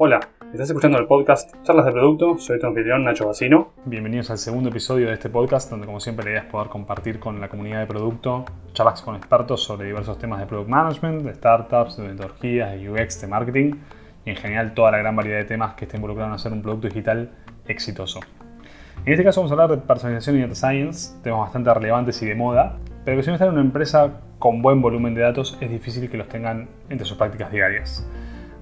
Hola, estás escuchando el podcast Charlas de Producto, soy tu anfitrión Nacho Bacino. Bienvenidos al segundo episodio de este podcast, donde como siempre la idea es poder compartir con la comunidad de producto charlas con expertos sobre diversos temas de product management, de startups, de metodologías, de UX, de marketing y en general toda la gran variedad de temas que estén involucrados en hacer un producto digital exitoso. En este caso vamos a hablar de personalización y data science, temas bastante relevantes y de moda, pero que si no están en una empresa con buen volumen de datos es difícil que los tengan entre sus prácticas diarias.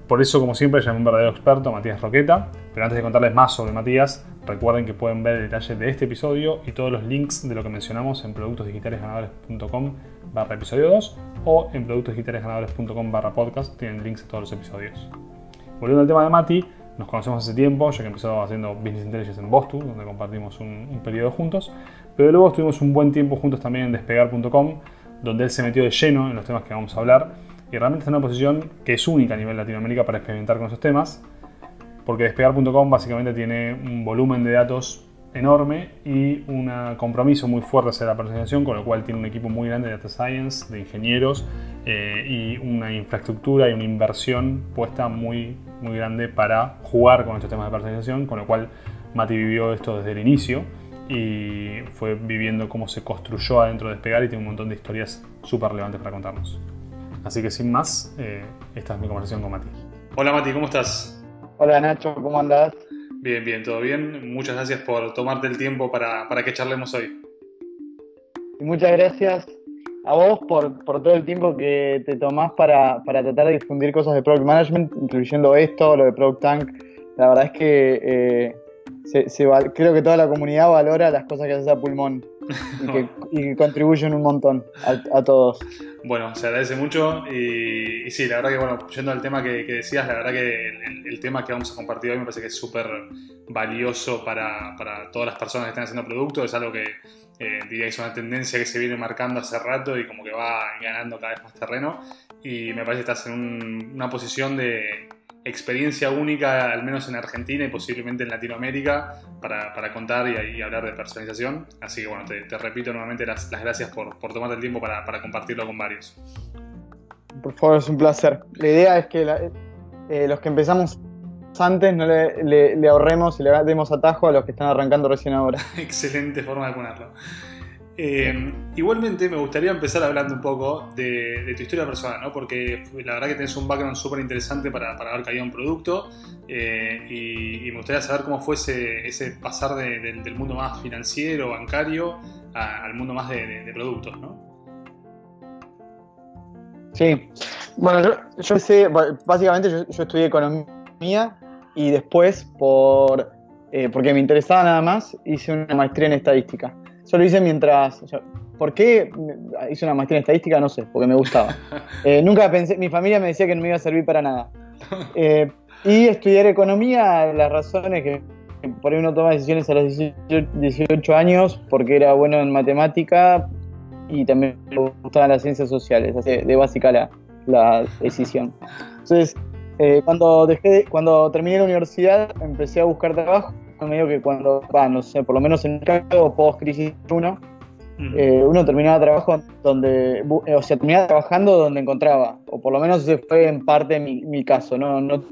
Por eso, como siempre, llamé un verdadero experto, Matías Roqueta. Pero antes de contarles más sobre Matías, recuerden que pueden ver el detalle de este episodio y todos los links de lo que mencionamos en productosdigitalesganadores.com barra episodio 2 o en productosdigitalesganadores.com barra podcast. Tienen links a todos los episodios. Volviendo al tema de Mati, nos conocemos hace tiempo, ya que empezó haciendo Business Intelligence en Boston, donde compartimos un, un periodo juntos. Pero luego estuvimos un buen tiempo juntos también en despegar.com, donde él se metió de lleno en los temas que vamos a hablar y realmente está en una posición que es única a nivel Latinoamérica para experimentar con esos temas, porque despegar.com básicamente tiene un volumen de datos enorme y un compromiso muy fuerte hacia la personalización, con lo cual tiene un equipo muy grande de data science, de ingenieros eh, y una infraestructura y una inversión puesta muy, muy grande para jugar con estos temas de personalización, con lo cual Mati vivió esto desde el inicio y fue viviendo cómo se construyó adentro de Despegar y tiene un montón de historias súper relevantes para contarnos. Así que sin más, eh, esta es mi conversación con Mati. Hola Mati, ¿cómo estás? Hola Nacho, ¿cómo andás? Bien, bien, todo bien. Muchas gracias por tomarte el tiempo para, para que charlemos hoy. Y muchas gracias a vos por, por, todo el tiempo que te tomás para, para, tratar de difundir cosas de Product Management, incluyendo esto, lo de Product Tank. La verdad es que eh, creo que toda la comunidad valora las cosas que haces a pulmón y que, contribuyen un montón a, todos. Bueno, se agradece mucho y, sí, la verdad que, bueno, yendo al tema que, decías, la verdad que el, tema que vamos a compartir hoy me parece que es súper valioso para, para, todas las personas que están haciendo productos, es algo que eh, diría que es una tendencia que se viene marcando hace rato y como que va ganando cada vez más terreno y me parece que estás en una posición de experiencia única, al menos en Argentina y posiblemente en Latinoamérica, para, para contar y, hablar de personalización. Así que bueno, te, repito nuevamente las, las gracias por, por, tomarte el tiempo para, para, compartirlo con varios. Por favor, es un placer. La idea es que eh, los que empezamos antes no le, le, ahorremos y le demos atajo a los que están arrancando recién ahora. Excelente forma de ponerlo. Eh, igualmente me gustaría empezar hablando un poco de, tu historia personal, ¿no? porque la verdad que tienes un background súper interesante para, para, haber caído en producto eh, y, me gustaría saber cómo fue ese, pasar del mundo más financiero, bancario, al mundo más de, productos. ¿no? Sí, bueno, yo, yo sé, básicamente yo, estudié economía y después, por, eh, porque me interesaba nada más, hice una maestría en estadística. Yo lo hice mientras. ¿Por qué hice una maestría en estadística? No sé, porque me gustaba. Eh, nunca pensé, mi familia me decía que no me iba a servir para nada. Eh, y estudiar economía, las razones que por ahí uno toma decisiones a los 18, años, porque era bueno en matemática y también me gustaban las ciencias sociales, así de básica la, la decisión. Entonces, eh, cuando, dejé cuando terminé la universidad, empecé a buscar trabajo medio que cuando, va, no sé, por lo menos en el caso post-crisis 1, eh, uno terminaba trabajo donde, eh, o sea, terminaba trabajando donde encontraba, o por lo menos ese fue en parte mi, mi caso, no, no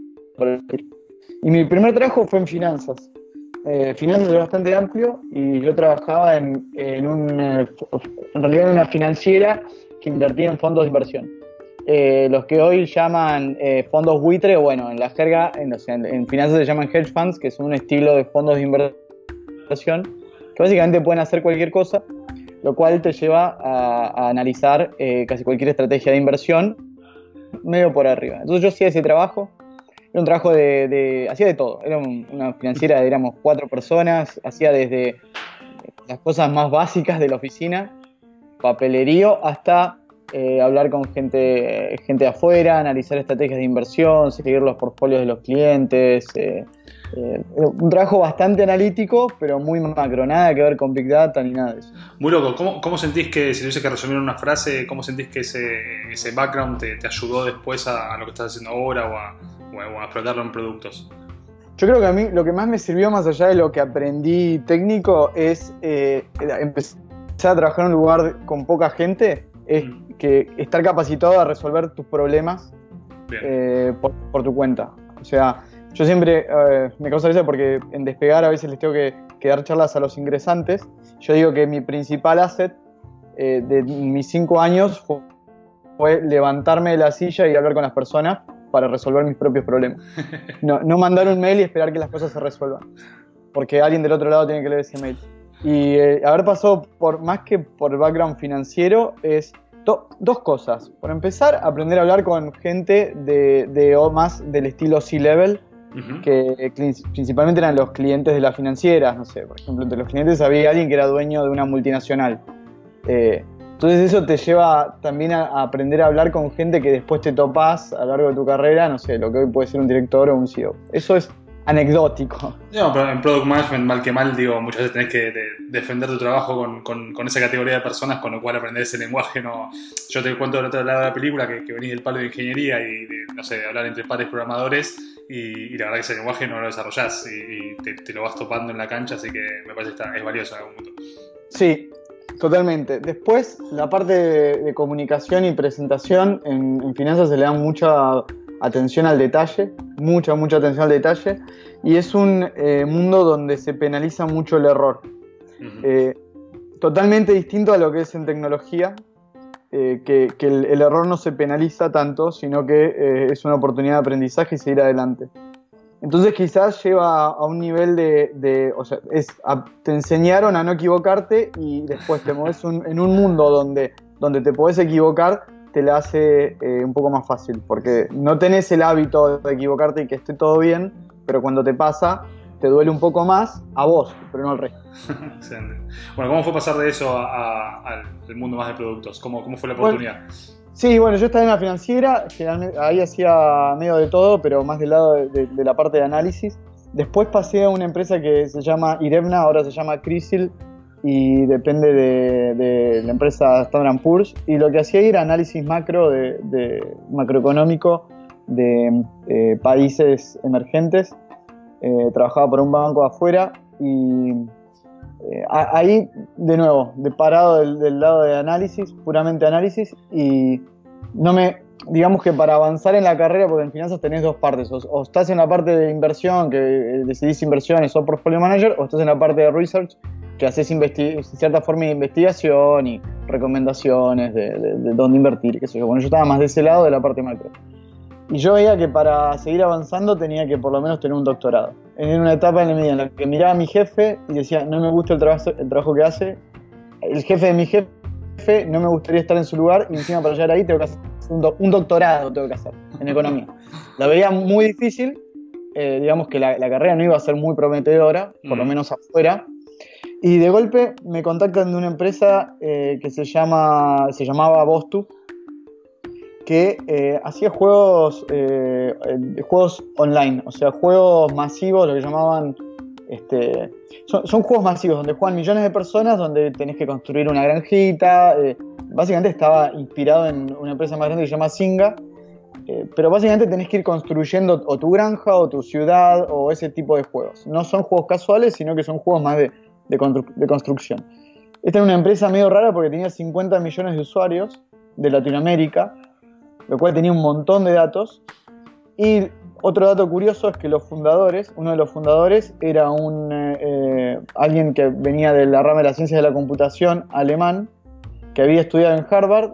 Y mi primer trabajo fue en finanzas. Eh, finanzas es bastante amplio y yo trabajaba en, en, un, en realidad en una financiera que invertía en fondos de inversión. Eh, los que hoy llaman eh, fondos buitre, bueno, en la jerga, en, finanzas se llaman hedge funds, que son un estilo de fondos de inversión, que básicamente pueden hacer cualquier cosa, lo cual te lleva a, analizar eh, casi cualquier estrategia de inversión medio por arriba. Entonces yo hacía ese trabajo, era un trabajo de, hacía de todo, era una financiera, éramos cuatro personas, hacía desde las cosas más básicas de la oficina, papelerío, hasta eh, hablar con gente, gente de afuera, analizar estrategias de inversión, seguir los portfolios de los clientes. Eh, eh, un trabajo bastante analítico, pero muy macro, nada que ver con Big Data ni nada de eso. Muy loco, ¿cómo, cómo sentís que, si tuviese que resumir una frase, cómo sentís que ese, ese background te, te ayudó después a, lo que estás haciendo ahora o a, o a explotarlo en productos? Yo creo que a mí lo que más me sirvió más allá de lo que aprendí técnico es empezar a trabajar en un lugar con poca gente es que estar capacitado a resolver tus problemas eh, por, tu cuenta. O sea, yo siempre eh, me causa risa porque en despegar a veces les tengo que, dar charlas a los ingresantes. Yo digo que mi principal asset eh, de mis cinco años fue, levantarme de la silla y hablar con las personas para resolver mis propios problemas. No, no mandar un mail y esperar que las cosas se resuelvan. Porque alguien del otro lado tiene que leer ese mail. Y eh, haber pasado por, más que por el background financiero, es dos cosas. Por empezar, aprender a hablar con gente de, de más del estilo C-Level, que principalmente eran los clientes de las financieras, no sé, por ejemplo, entre los clientes había alguien que era dueño de una multinacional. Eh, entonces eso te lleva también a, aprender a hablar con gente que después te topas a lo largo de tu carrera, no sé, lo que hoy puede ser un director o un CEO. Eso es anecdótico. No, pero en Product Management, mal que mal, digo, muchas veces tenés que defender tu trabajo con, con, esa categoría de personas, con lo cual aprender ese lenguaje no... Yo te cuento del otro lado de la película que, que venís del palo de ingeniería y, de, no sé, hablar entre pares programadores y, la verdad que ese lenguaje no lo desarrollás y, te, lo vas topando en la cancha, así que me parece que es valioso en algún punto. Sí, totalmente. Después, la parte de, comunicación y presentación en, en finanzas se le da mucha atención al detalle, mucha, mucha atención al detalle, y es un eh, mundo donde se penaliza mucho el error. Eh, totalmente distinto a lo que es en tecnología, eh, que, el, error no se penaliza tanto, sino que es una oportunidad de aprendizaje y seguir adelante. Entonces quizás lleva a un nivel de, o sea, es, te enseñaron a no equivocarte y después te mueves en un mundo donde, donde te podés equivocar, te la hace eh, un poco más fácil, porque no tenés el hábito de equivocarte y que esté todo bien, pero cuando te pasa, te duele un poco más a vos, pero no al resto. Excelente. Bueno, ¿cómo fue pasar de eso al mundo más de productos? ¿Cómo, cómo fue la oportunidad? sí, bueno, yo estaba en la financiera, ahí hacía medio de todo, pero más del lado de, de la parte de análisis. Después pasé a una empresa que se llama Irevna, ahora se llama Crisil, y depende de, la empresa Standard Poor's. Y lo que hacía era análisis macro de, macroeconómico de eh, países emergentes. Eh, trabajaba por un banco afuera y eh, ahí de nuevo de parado del, lado de análisis puramente análisis y no me digamos que para avanzar en la carrera porque en finanzas tenés dos partes o, estás en la parte de inversión que decidís inversiones o portfolio manager o estás en la parte de research que haces cierta forma de investigación y recomendaciones de, dónde invertir, qué sé yo. Bueno, yo estaba más de ese lado de la parte macro. Y yo veía que para seguir avanzando tenía que por lo menos tener un doctorado. En una etapa en la media en la que miraba a mi jefe y decía, no me gusta el trabajo, el trabajo que hace, el jefe de mi jefe no me gustaría estar en su lugar y encima para llegar ahí tengo que hacer un, doctorado tengo que hacer en economía. La veía muy difícil, eh, digamos que la, la, carrera no iba a ser muy prometedora, por lo mm. menos afuera, y de golpe me contactan de una empresa eh, que se, llama, se llamaba Bostu, que eh, hacía juegos, eh, juegos online, o sea, juegos masivos, lo que llamaban... Este, son, juegos masivos donde juegan millones de personas, donde tenés que construir una granjita. básicamente estaba inspirado en una empresa más grande que se llama Singa, pero básicamente tenés que ir construyendo o tu granja o tu ciudad o ese tipo de juegos. No son juegos casuales, sino que son juegos más de de, construcción. Esta era una empresa medio rara porque tenía 50 millones de usuarios de Latinoamérica, lo cual tenía un montón de datos. Y otro dato curioso es que los fundadores, uno de los fundadores era un, eh, eh, alguien que venía de la rama de las ciencias de la computación alemán, que había estudiado en Harvard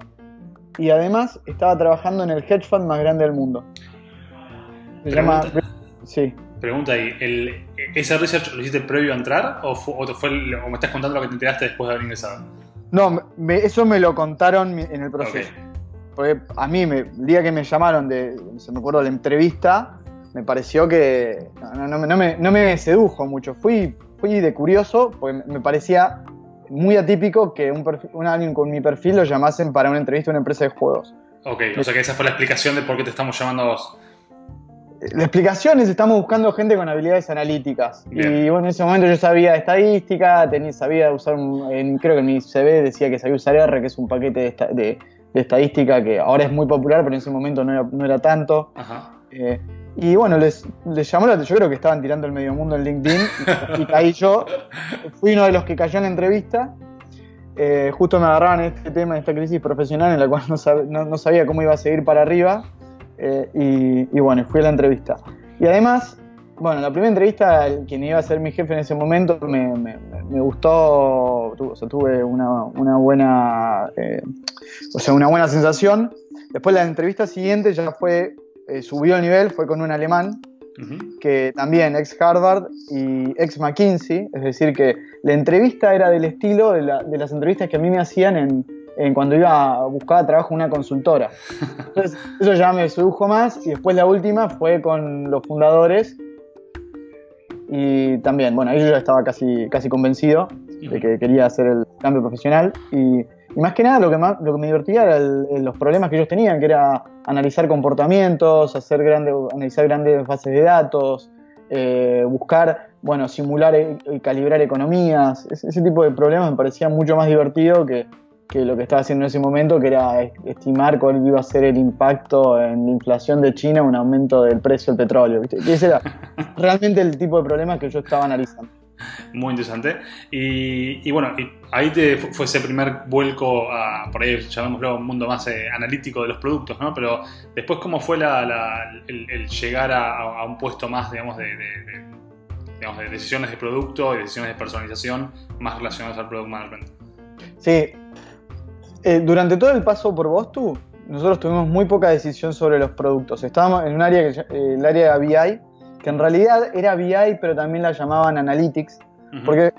y además estaba trabajando en el hedge fund más grande del mundo. Se llama... Sí. Pregunta ahí, ¿el, ¿ese research lo hiciste previo a entrar o, fue, o, me estás contando lo que te enteraste después de haber ingresado? No, eso me lo contaron en el proceso. Porque a mí, me, el día que me llamaron, de, se me acuerdo de la entrevista, me pareció que no, me, no, me, sedujo mucho. Fui, fui de curioso, porque me parecía muy atípico que un, un alguien con mi perfil lo llamasen para una entrevista a una empresa de juegos. Ok, o sea que esa fue la explicación de por qué te estamos llamando a vos la explicación es estamos buscando gente con habilidades analíticas. Y bueno, en ese momento yo sabía estadística, tenía, sabía usar, un, creo que en mi CV decía que sabía usar R, que es un paquete de, estadística que ahora es muy popular, pero en ese momento no era, tanto. Eh, y bueno, les, llamó la atención, yo creo que estaban tirando el medio mundo en LinkedIn y, caí yo. Fui uno de los que cayó en la entrevista. Eh, justo me agarraban este tema, esta crisis profesional en la cual no sabía cómo iba a seguir para arriba. Eh, y, bueno, fui a la entrevista. Y además, bueno, la primera entrevista, quien iba a ser mi jefe en ese momento, me, gustó, o sea, tuve una, buena, eh, o sea, una buena sensación. Después la entrevista siguiente ya fue, eh, subió el nivel, fue con un alemán, que también ex Harvard y ex McKinsey, es decir, que la entrevista era del estilo de, las entrevistas que a mí me hacían en, cuando iba a buscar trabajo en una consultora. Entonces, eso ya me sedujo más y después la última fue con los fundadores y también, bueno, ahí yo ya estaba casi, casi convencido de que quería hacer el cambio profesional y, más que nada lo que, más, lo que me divertía eran los problemas que ellos tenían, que era analizar comportamientos, hacer grandes, analizar grandes bases de datos, eh, buscar, bueno, simular y calibrar economías. Ese, tipo de problemas me parecía mucho más divertido que, lo que estaba haciendo en ese momento, que era estimar cuál iba a ser el impacto en la inflación de China, un aumento del precio del petróleo. ese era realmente el tipo de problemas que yo estaba analizando. Muy interesante. Y, bueno, ahí te fue ese primer vuelco a, por ahí llamémoslo, un mundo más eh, analítico de los productos, ¿no? Pero después, ¿cómo fue el, llegar a, un puesto más, digamos, de, decisiones de producto y decisiones de personalización más relacionadas al product management? Sí. Eh, durante todo el paso por Bostu, nosotros tuvimos muy poca decisión sobre los productos. Estábamos en un área, que, eh, el área de BI, que en realidad era BI, pero también la llamaban Analytics, porque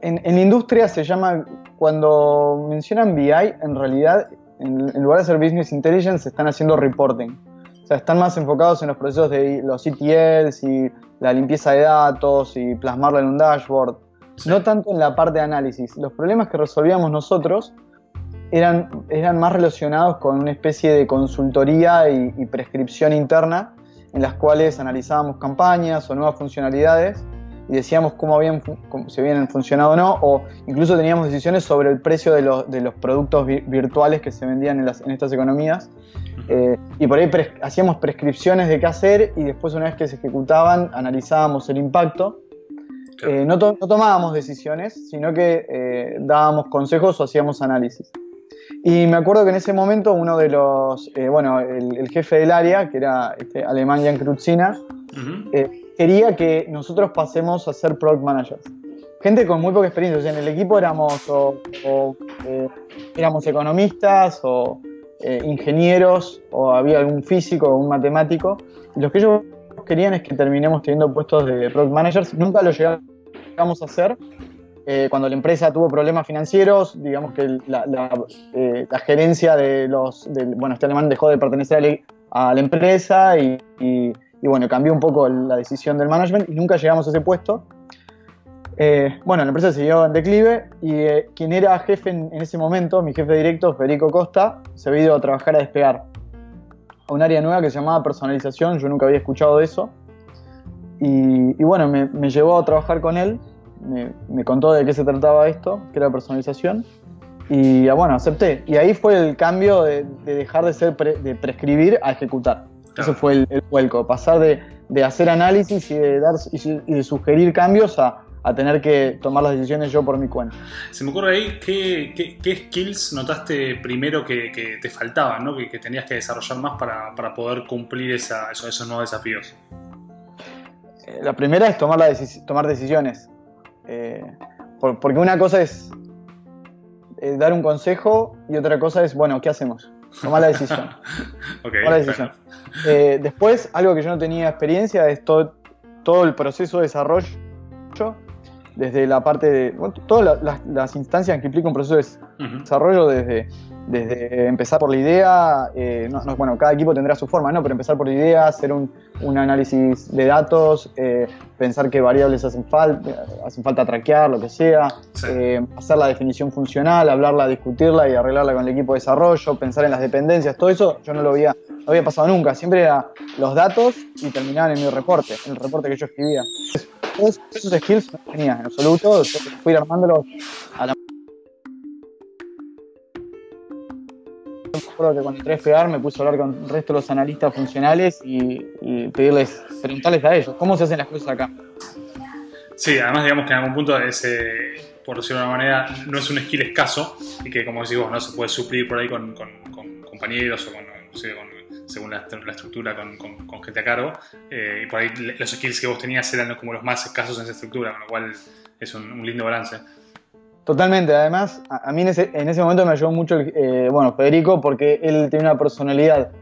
en, en, industria se llama, cuando mencionan BI, en realidad, en, lugar de hacer Business Intelligence, están haciendo reporting. O sea, están más enfocados en los procesos de los ETLs y la limpieza de datos y plasmarlo en un dashboard. No tanto en la parte de análisis. Los problemas que resolvíamos nosotros eran, eran más relacionados con una especie de consultoría y prescripción interna en las cuales analizábamos campañas o nuevas funcionalidades y decíamos cómo, habían, si habían funcionado o no, o incluso teníamos decisiones sobre el precio de, los, productos virtuales que se vendían en, estas economías. Eh, y por ahí hacíamos prescripciones de qué hacer y después una vez que se ejecutaban analizábamos el impacto. Eh, no, tomábamos decisiones, sino que eh, dábamos consejos o hacíamos análisis. Y me acuerdo que en ese momento uno de los, eh, bueno, el, jefe del área, que era este, alemán Jan Krutzina, eh, quería que nosotros pasemos a ser product managers. Gente con muy poca experiencia, o sea, en el equipo éramos, o, eh, éramos economistas o ingenieros, o había algún físico o un matemático. Y lo que ellos querían es que terminemos teniendo puestos de product managers. Nunca lo llegamos a hacer, eh, cuando la empresa tuvo problemas financieros, digamos que la, eh, gerencia de los, bueno, este alemán dejó de pertenecer a la, empresa y, bueno, cambió un poco la decisión del management y nunca llegamos a ese puesto. Eh, bueno, la empresa siguió en declive y quien era jefe en, ese momento, mi jefe directo, Federico Costa, se había ido a trabajar a despegar a un área nueva que se llamaba personalización, yo nunca había escuchado de eso. Y, bueno, me, me llevó a trabajar con él me, contó de qué se trataba esto, que era personalización, y ah, bueno, acepté. Y ahí fue el cambio de, dejar de ser de prescribir a ejecutar. Ese fue el, vuelco, pasar de, hacer análisis y de, dar, y, de sugerir cambios a, tener que tomar las decisiones yo por mi cuenta. Se me ocurre ahí, ¿qué, qué, skills notaste primero que, te faltaban, ¿no? que, tenías que desarrollar más para, poder cumplir esa, esos, nuevos desafíos? Eh, la primera es tomar, la tomar decisiones. Eh, porque una cosa es eh, dar un consejo y otra cosa es, bueno, ¿qué hacemos? Tomar la decisión. la decisión. Eh, después, algo que yo no tenía experiencia es todo, todo el proceso de desarrollo, desde la parte de todas las, instancias que implica un proceso de desarrollo, desde desde empezar por la idea, eh, bueno, cada equipo tendrá su forma, ¿no? Pero empezar por la idea, hacer un, análisis de datos, eh, pensar qué variables hacen falta, hacen falta traquear, lo que sea, eh, hacer la definición funcional, hablarla, discutirla y arreglarla con el equipo de desarrollo, pensar en las dependencias, todo eso yo no lo había, no había pasado nunca, siempre era los datos y terminaban en mi reporte, en el reporte que yo escribía. Todos esos skills no tenía en absoluto, fui armándolos a la recuerdo que cuando entré a pegar me puse a hablar con el resto de los analistas funcionales y, pedirles, preguntarles a ellos, ¿cómo se hacen las cosas acá? Sí, además digamos que en algún punto ese, por decirlo de una manera, no es un skill escaso y que como decís vos, no se puede suplir por ahí con, compañeros o con, según la, estructura con, con, gente a cargo. Eh, y por ahí los skills que vos tenías eran como los más escasos en esa estructura, con lo cual es un, lindo balance. Totalmente, además, a, mí en ese, en ese, momento me ayudó mucho, eh, bueno, Federico, porque él tiene una personalidad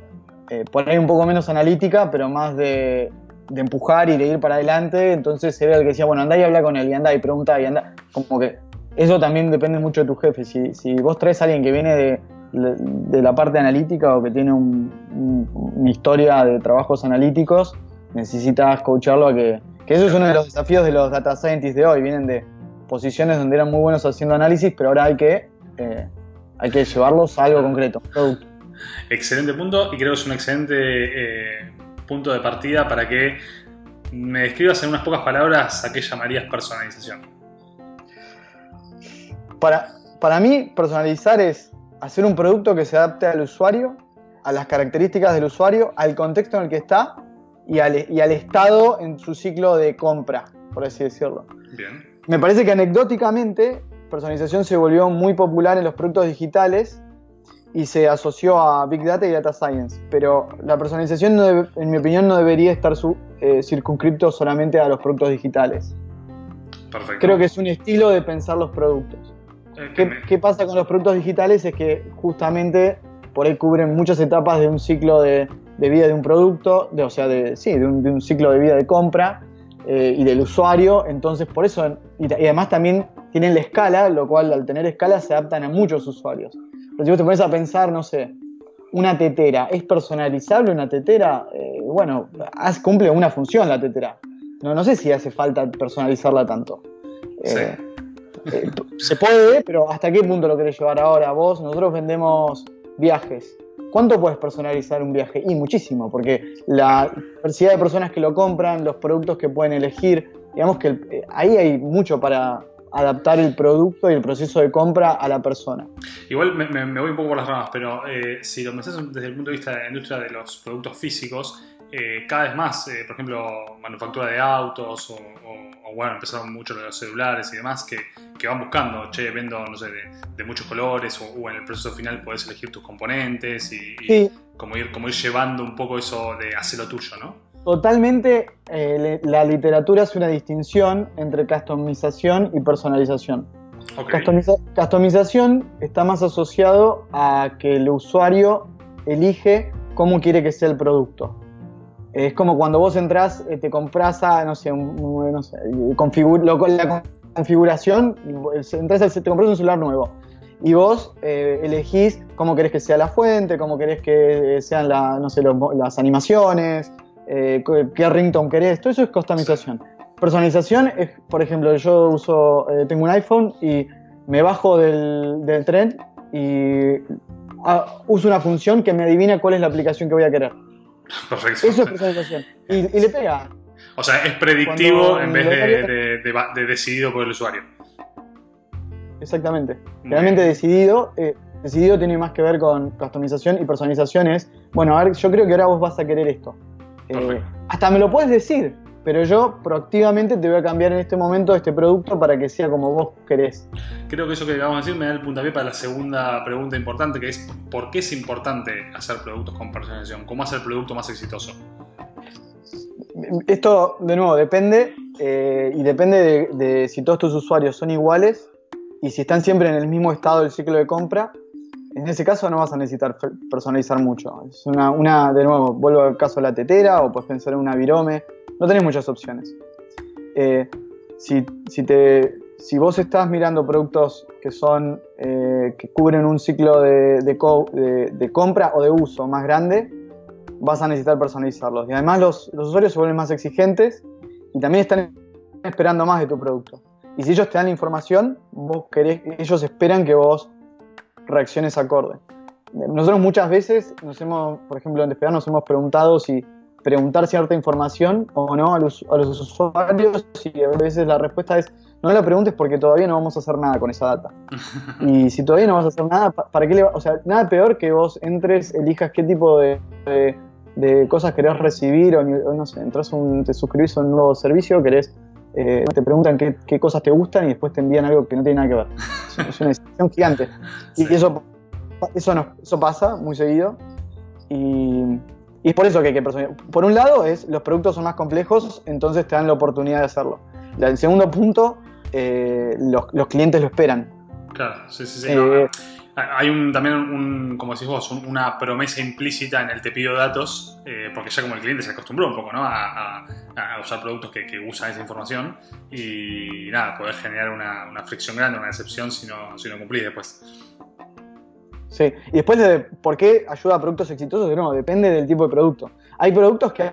eh, por ahí un poco menos analítica, pero más de, empujar y de ir para adelante, entonces era el que decía, bueno, andá y habla con él, y andá y pregunta, y anda, como que eso también depende mucho de tu jefe, si, si vos traes a alguien que viene de, de la parte analítica o que tiene una historia de trabajos analíticos, necesitas coacharlo a que, que eso es uno de los desafíos de los data scientists de hoy, vienen de posiciones donde eran muy buenos haciendo análisis, pero ahora hay que, eh, hay que llevarlos a algo concreto, Excelente punto y creo que es un excelente eh, punto de partida para que me describas en unas pocas palabras a qué llamarías personalización. Para, para mí, personalizar es hacer un producto que se adapte al usuario, a las características del usuario, al contexto en el que está y al, y al estado en su ciclo de compra, por así decirlo. Bien. Me parece que anecdóticamente personalización se volvió muy popular en los productos digitales y se asoció a Big Data y Data Science, pero la personalización, en mi opinión, no debería estar su, eh, circunscripto solamente a los productos digitales. Perfecto. Creo que es un estilo de pensar los productos. ¿Qué, pasa con los productos digitales? Es que justamente por ahí cubren muchas etapas de un ciclo de, vida de un producto, de, o sea, de, sí, de un, ciclo de vida de compra eh, y del usuario. Entonces, por eso, y, además también tienen la escala, lo cual al tener escala se adaptan a muchos usuarios. Pero si vos te pones a pensar, no sé, una tetera, ¿es personalizable una tetera? Eh, bueno, cumple una función la tetera. No, no sé si hace falta personalizarla tanto. Eh, eh, se puede, pero ¿hasta qué punto lo querés llevar ahora vos? Nosotros vendemos viajes. ¿Cuánto puedes personalizar un viaje? Y muchísimo, porque la diversidad de personas que lo compran, los productos que pueden elegir, digamos que eh, ahí hay mucho para adaptar el producto y el proceso de compra a la persona. Igual me, voy un poco por las ramas, pero eh, si lo pensás desde el punto de vista de la industria de los productos físicos, cada vez más, por ejemplo, manufactura de autos o bueno, empezaron mucho los celulares y demás, que, que van buscando, che, vendo, no sé, de, muchos colores, o, en el proceso final puedes elegir tus componentes y, como, ir, como ir llevando un poco eso de hacerlo tuyo, ¿no? Totalmente, eh, la literatura es una distinción entre customización y personalización. customización está más asociado a que el usuario elige cómo quiere que sea el producto. Es como cuando vos entras, eh, te compras a, no sé, la configuración, entras te compras un celular nuevo y vos eh, elegís cómo querés que sea la fuente, cómo querés que sean no sé, las animaciones, eh, qué ringtone querés, todo eso es customización. Personalización es, por ejemplo, yo uso, tengo un iPhone y me bajo del, del tren y ah, uso una función que me adivina cuál es la aplicación que voy a querer. Perfecto. Eso es personalización. Y, le pega. O sea, es predictivo en vez de, decidido por el usuario. Exactamente. Realmente decidido. Eh, decidido tiene más que ver con customización y personalización es, bueno, a ver, yo creo que ahora vos vas a querer esto. Eh, hasta me lo puedes decir, pero yo proactivamente te voy a cambiar en este momento este producto para que sea como vos querés. Creo que eso que acabamos de decir me da el puntapié para la segunda pregunta importante, que es ¿por qué es importante hacer productos con personalización? ¿Cómo hacer el producto más exitoso? Esto, de nuevo, depende eh, y depende de, si todos tus usuarios son iguales y si están siempre en el mismo estado del ciclo de compra. En ese caso no vas a necesitar personalizar mucho. Es una, una de nuevo, vuelvo al caso de la tetera o puedes pensar en una virome no tenés muchas opciones. Eh, si, te, si vos estás mirando productos que son eh, que cubren un ciclo de, de, compra o de uso más grande, vas a necesitar personalizarlos. Y además los, usuarios se vuelven más exigentes y también están esperando más de tu producto. Y si ellos te dan información, vos querés, ellos esperan que vos reacciones acorde. Nosotros muchas veces nos hemos, por ejemplo, en Despegar nos hemos preguntado si preguntar cierta información o no a los, usuarios y a veces la respuesta es no la preguntes porque todavía no vamos a hacer nada con esa data. y si todavía no vas a hacer nada, ¿para qué le O sea, nada peor que vos entres, elijas qué tipo de, de, cosas querés recibir o, no sé, entras un, te suscribís a un nuevo servicio, querés, eh, te preguntan qué, qué, cosas te gustan y después te envían algo que no tiene nada que ver. Es, una decisión gigante. Y eso, eso, no, eso pasa muy seguido. Y Y es por eso que hay que personalizar. Por un lado, es los productos son más complejos, entonces te dan la oportunidad de hacerlo. El segundo punto, eh, los, los, clientes lo esperan. Claro, sí, sí, sí. Eh, hay un, también, un, como decís vos, una promesa implícita en el te pido datos, eh, porque ya como el cliente se acostumbró un poco ¿no? a, usar productos que, usan esa información y nada, poder generar una, una fricción grande, una decepción si no, si no cumplís después. Sí, y después de por qué ayuda a productos exitosos, no, depende del tipo de producto. Hay productos que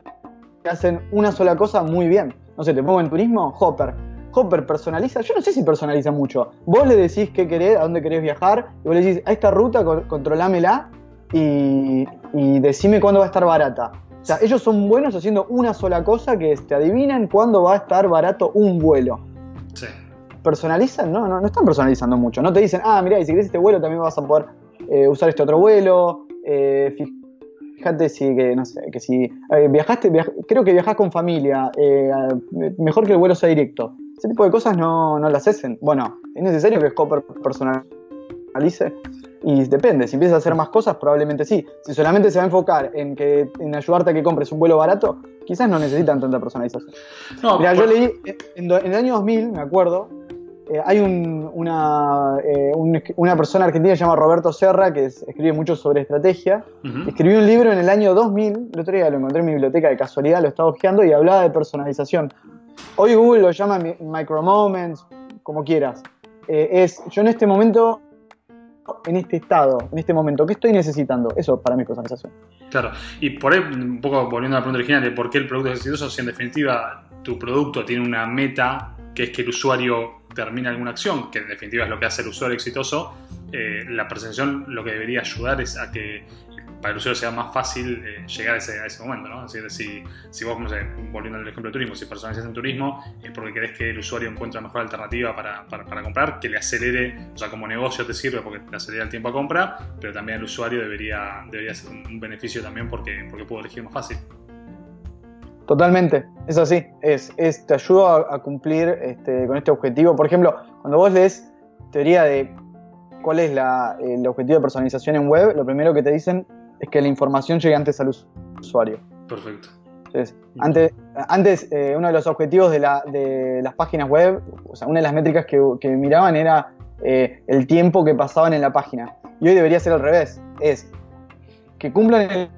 hacen una sola cosa muy bien. No sé, te pongo en turismo, Hopper. Hopper personaliza, yo no sé si personaliza mucho. Vos le decís qué querés, a dónde querés viajar, y vos le decís, a esta ruta controlámela y, y decime cuándo va a estar barata. O sea, ellos son buenos haciendo una sola cosa que es, te adivinan cuándo va a estar barato un vuelo. Sí. ¿Personalizan? No, no, no están personalizando mucho. No te dicen, ah, mira, y si querés este vuelo también vas a poder eh, usar este otro vuelo. Eh, fíjate si, que, no sé, que si eh, viajaste, creo que viajás con familia, mejor que el vuelo sea directo. Ese tipo de cosas no, no las hacen. Bueno, es necesario que Scopper personalice. Y depende, si empiezas a hacer más cosas, probablemente sí. Si solamente se va a enfocar en, que, en ayudarte a que compres un vuelo barato, quizás no necesitan tanta personalización. Mira, yo leí en, en, el año 2000, me acuerdo, eh, hay una, eh, una persona argentina que se llama Roberto Serra, que escribe mucho sobre estrategia. Escribió un libro en el año 2000, el otro día lo encontré en mi biblioteca de casualidad, lo estaba hojeando y hablaba de personalización. Hoy Google lo llama micro moments, como quieras. Eh, es, yo en este momento, en este estado, en este momento, ¿qué estoy necesitando? Eso para mí es personalización. Claro, y por ahí, un poco volviendo a la pregunta original de por qué el producto es exitoso, si en definitiva tu producto tiene una meta que es que el usuario termine alguna acción, que en definitiva es lo que hace el usuario exitoso, eh, la percepción lo que debería ayudar es a que para el usuario sea más fácil eh, llegar a ese, momento, ¿no? Es decir, si, vos, volviendo al ejemplo de turismo, si personalizas en turismo, es porque querés que el usuario encuentre mejor alternativa para, comprar, que le acelere, o sea, como negocio te sirve porque te acelera el tiempo a compra, pero también el usuario debería, debería ser un, beneficio también porque, porque puedo elegir más fácil. Totalmente, es así, es, es te ayuda a, cumplir este, con este objetivo. Por ejemplo, cuando vos lees teoría de cuál es el objetivo de personalización en web, lo primero que te dicen es que la información llegue antes al usuario. Perfecto. antes, antes eh, uno de los objetivos de, las páginas web, o sea, una de las métricas que, miraban era eh, el tiempo que pasaban en la página. Y hoy debería ser al revés, es que cumplan el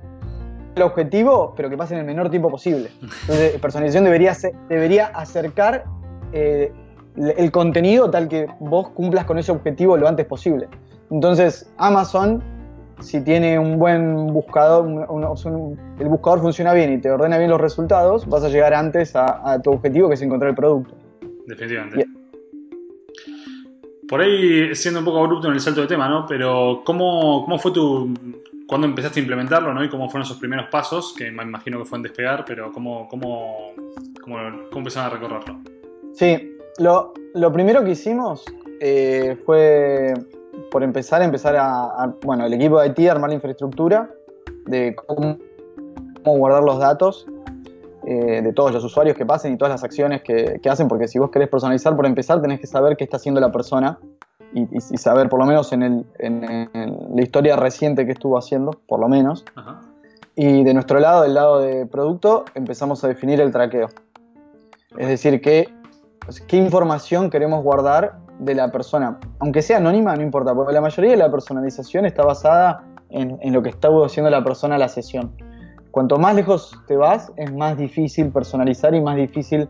el objetivo, pero que pase en el menor tiempo posible. Entonces, personalización debería, debería acercar eh, el contenido tal que vos cumplas con ese objetivo lo antes posible. Entonces, Amazon, si tiene un buen buscador, el buscador funciona bien y te ordena bien los resultados, vas a llegar antes a, tu objetivo que es encontrar el producto. Definitivamente. Por ahí, siendo un poco abrupto en el salto de tema, ¿no? Pero, ¿cómo, cómo fue tu, ¿Cuándo empezaste a implementarlo ¿no? y cómo fueron esos primeros pasos? Que me imagino que fue en despegar, pero ¿cómo, cómo, cómo, empezaron a recorrerlo? Sí, lo, lo primero que hicimos eh, fue, por empezar, empezar a, bueno, el equipo de IT armar la infraestructura de cómo, guardar los datos eh, de todos los usuarios que pasen y todas las acciones que, que, hacen, porque si vos querés personalizar, por empezar, tenés que saber qué está haciendo la persona y, saber, por lo menos en, la historia reciente que estuvo haciendo, por lo menos. Y de nuestro lado, del lado de producto, empezamos a definir el traqueo. Es decir, qué, qué información queremos guardar de la persona. Aunque sea anónima, no importa, porque la mayoría de la personalización está basada en, lo que está haciendo la persona a la sesión. Cuanto más lejos te vas, es más difícil personalizar y más difícil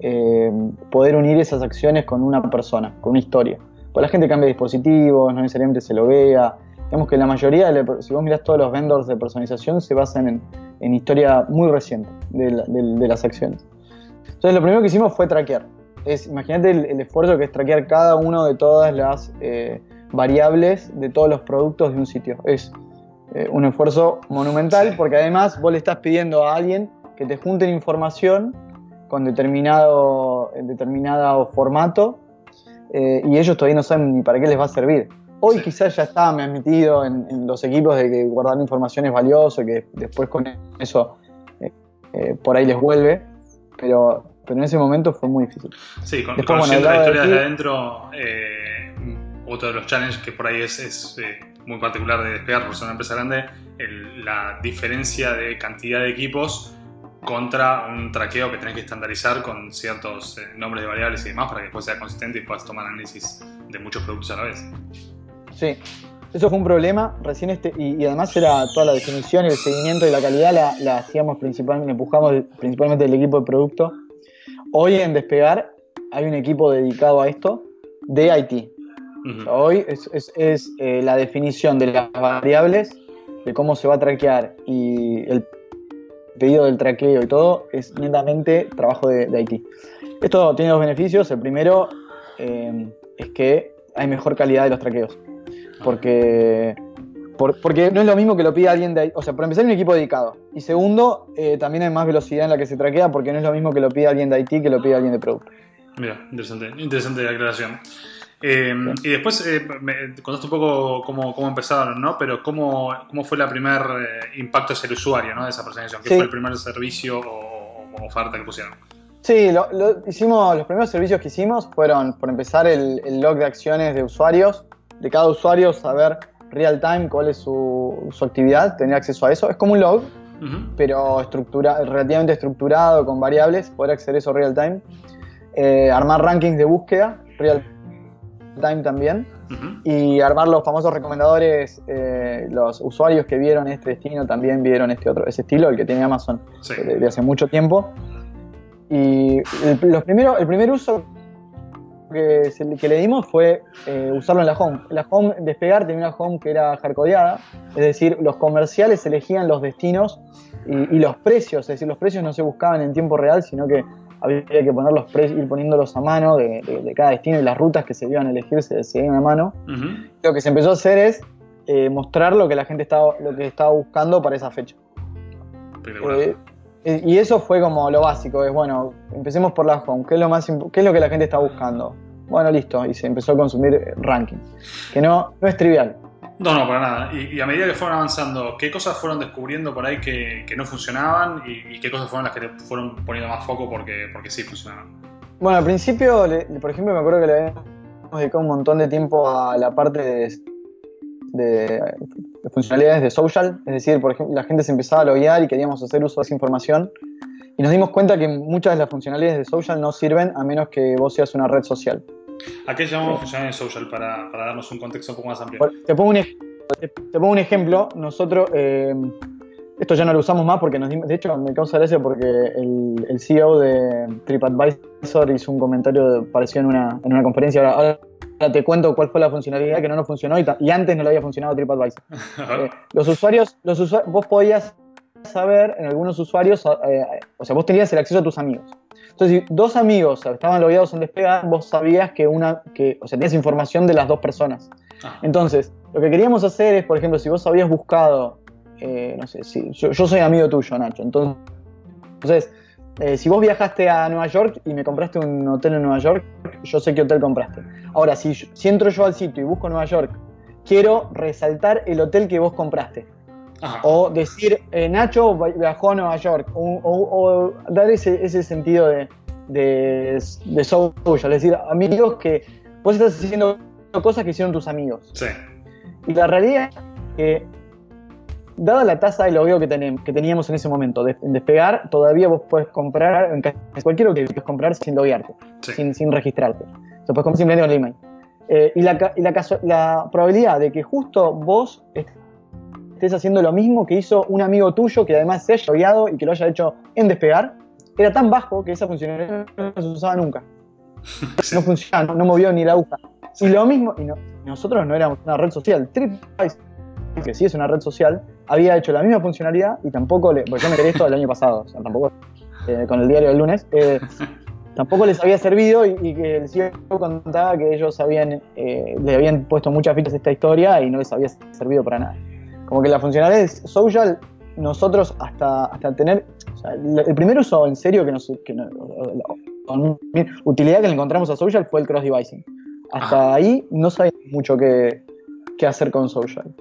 eh, poder unir esas acciones con una persona, con una historia. Pues la gente cambia dispositivos, no necesariamente se lo vea. Digamos que la mayoría, si vos mirás todos los vendors de personalización, se basan en, historia muy reciente de, las acciones. Entonces lo primero que hicimos fue traquear. Es, imagínate el, esfuerzo que es traquear cada uno de todas las eh, variables de todos los productos de un sitio. Es eh, un esfuerzo monumental porque además vos le estás pidiendo a alguien que te junten información con determinado, determinado formato eh, y ellos todavía no saben ni para qué les va a servir. Hoy quizás ya está me metido en, en, los equipos de que guardar información es valioso que después con eso eh, eh, por ahí les vuelve, pero, pero en ese momento fue muy difícil. Sí, con, conociendo la historia de desde adentro, otro de los challenges que por ahí es, es muy particular de Despegar, por ser una empresa grande, la diferencia de cantidad de equipos contra un traqueo que tenés que estandarizar con ciertos eh, nombres de variables y demás para que después sea consistente y puedas tomar análisis de muchos productos a la vez. Sí, eso fue un problema. Recién este, y, además era toda la definición y el seguimiento y la calidad la, hacíamos principalmente, empujamos principalmente el equipo de producto. Hoy en Despegar hay un equipo dedicado a esto de IT. Hoy es, eh, la definición de las variables, de cómo se va a traquear y el pedido del traqueo y todo es netamente trabajo de, IT. Esto tiene dos beneficios. El primero eh, es que hay mejor calidad de los traqueos. Porque, porque no es lo mismo que lo pida alguien de O sea, por empezar, hay un equipo dedicado. Y segundo, eh, también hay más velocidad en la que se traquea porque no es lo mismo que lo pida alguien de IT que lo pida alguien de producto. Mira, interesante, interesante la aclaración. Eh, y después eh, me contaste un poco cómo, cómo, empezaron, ¿no? Pero cómo, cómo fue el primer impacto hacia el usuario, ¿no? De esa presentación. ¿Qué fue el primer servicio o, oferta que pusieron? Sí, lo, hicimos, los primeros servicios que hicimos fueron, por empezar, el, el log de acciones de usuarios de cada usuario, saber real time cuál es su, actividad, tener acceso a eso. Es como un log, pero estructura, relativamente estructurado, con variables, poder acceder a eso real time. Eh, armar rankings de búsqueda, real time también. Y armar los famosos recomendadores, eh, los usuarios que vieron este destino también vieron este otro, ese estilo, el que tiene Amazon de, hace mucho tiempo. Y los el primer uso que, que, le dimos fue eh, usarlo en la home. La home, despegar tenía una home que era hardcodeada, es decir, los comerciales elegían los destinos y, los precios, es decir, los precios no se buscaban en tiempo real, sino que había que poner los precios, ir poniéndolos a mano de, cada destino y las rutas que se iban a elegir se decidían a mano. Lo que se empezó a hacer es eh, mostrar lo que la gente estaba, lo que estaba buscando para esa fecha. Eh, y eso fue como lo básico, es bueno, empecemos por la home, ¿qué es lo, más, qué es lo que la gente está buscando? Bueno, listo, y se empezó a consumir ranking, que no, no es trivial. No, no, para nada. Y, a medida que fueron avanzando, ¿qué cosas fueron descubriendo por ahí que, no funcionaban y, qué cosas fueron las que te fueron poniendo más foco porque, porque sí funcionaban? Bueno, al principio, por ejemplo, me acuerdo que le habíamos dedicado un montón de tiempo a la parte de, de, funcionalidades de social, es decir, por ejemplo, la gente se empezaba a loguear y queríamos hacer uso de esa información y nos dimos cuenta que muchas de las funcionalidades de social no sirven a menos que vos seas una red social. ¿A qué llamamos funcionalidades social para, darnos un contexto un poco más amplio? Te pongo un, te pongo un ejemplo. Nosotros, eh, esto ya no lo usamos más porque nos dimos, de hecho me causa gracia porque el, CEO de TripAdvisor hizo un comentario parecido en una, en una conferencia. Ahora, te cuento cuál fue la funcionalidad que no nos funcionó y, antes no le había funcionado TripAdvisor. Eh, los usuarios, los usuarios, vos podías saber en algunos usuarios, eh, o sea, vos tenías el acceso a tus amigos. Entonces, si dos amigos estaban logueados en Despega, vos sabías que una, que, o sea, tenías información de las dos personas. Ah. Entonces, lo que queríamos hacer es, por ejemplo, si vos habías buscado, eh, no sé, si, yo, soy amigo tuyo, Nacho, entonces, entonces eh, si vos viajaste a Nueva York y me compraste un hotel en Nueva York, yo sé qué hotel compraste. Ahora, si, si entro yo al sitio y busco Nueva York, quiero resaltar el hotel que vos compraste. O decir, eh, Nacho viajó a Nueva York, o, dar ese, ese sentido de, de, de social, es decir, amigos que vos estás haciendo cosas que hicieron tus amigos. Sí. Y la realidad es que, dada la tasa de logueo que, que teníamos en ese momento, de, en despegar, todavía vos puedes comprar, en cualquier que puedes comprar sin loguearte, sin, sin registrarte. Se puedes comprar simplemente con el email. Eh, y, la, y la, la, probabilidad de que justo vos estés haciendo lo mismo que hizo un amigo tuyo que además se haya logueado y que lo haya hecho en despegar, era tan bajo que esa funcionalidad no se usaba nunca. No funcionaba, no, movió ni la aguja. Y lo mismo, y nosotros no éramos una red social. TripAdvisor, que sí es una red social, había hecho la misma funcionalidad y tampoco le. Porque yo me quedé esto el año pasado, o sea, tampoco. Eh, con el diario del lunes. Eh, tampoco les había servido y, que el CEO contaba que ellos habían, eh, le habían puesto muchas fichas a esta historia y no les había servido para nada. Como que la funcionalidad de social, nosotros hasta, hasta tener. el primer uso en serio que nos. Que la, utilidad que le encontramos a social fue el cross-devicing. Hasta ahí no sabíamos mucho qué, qué, hacer con social.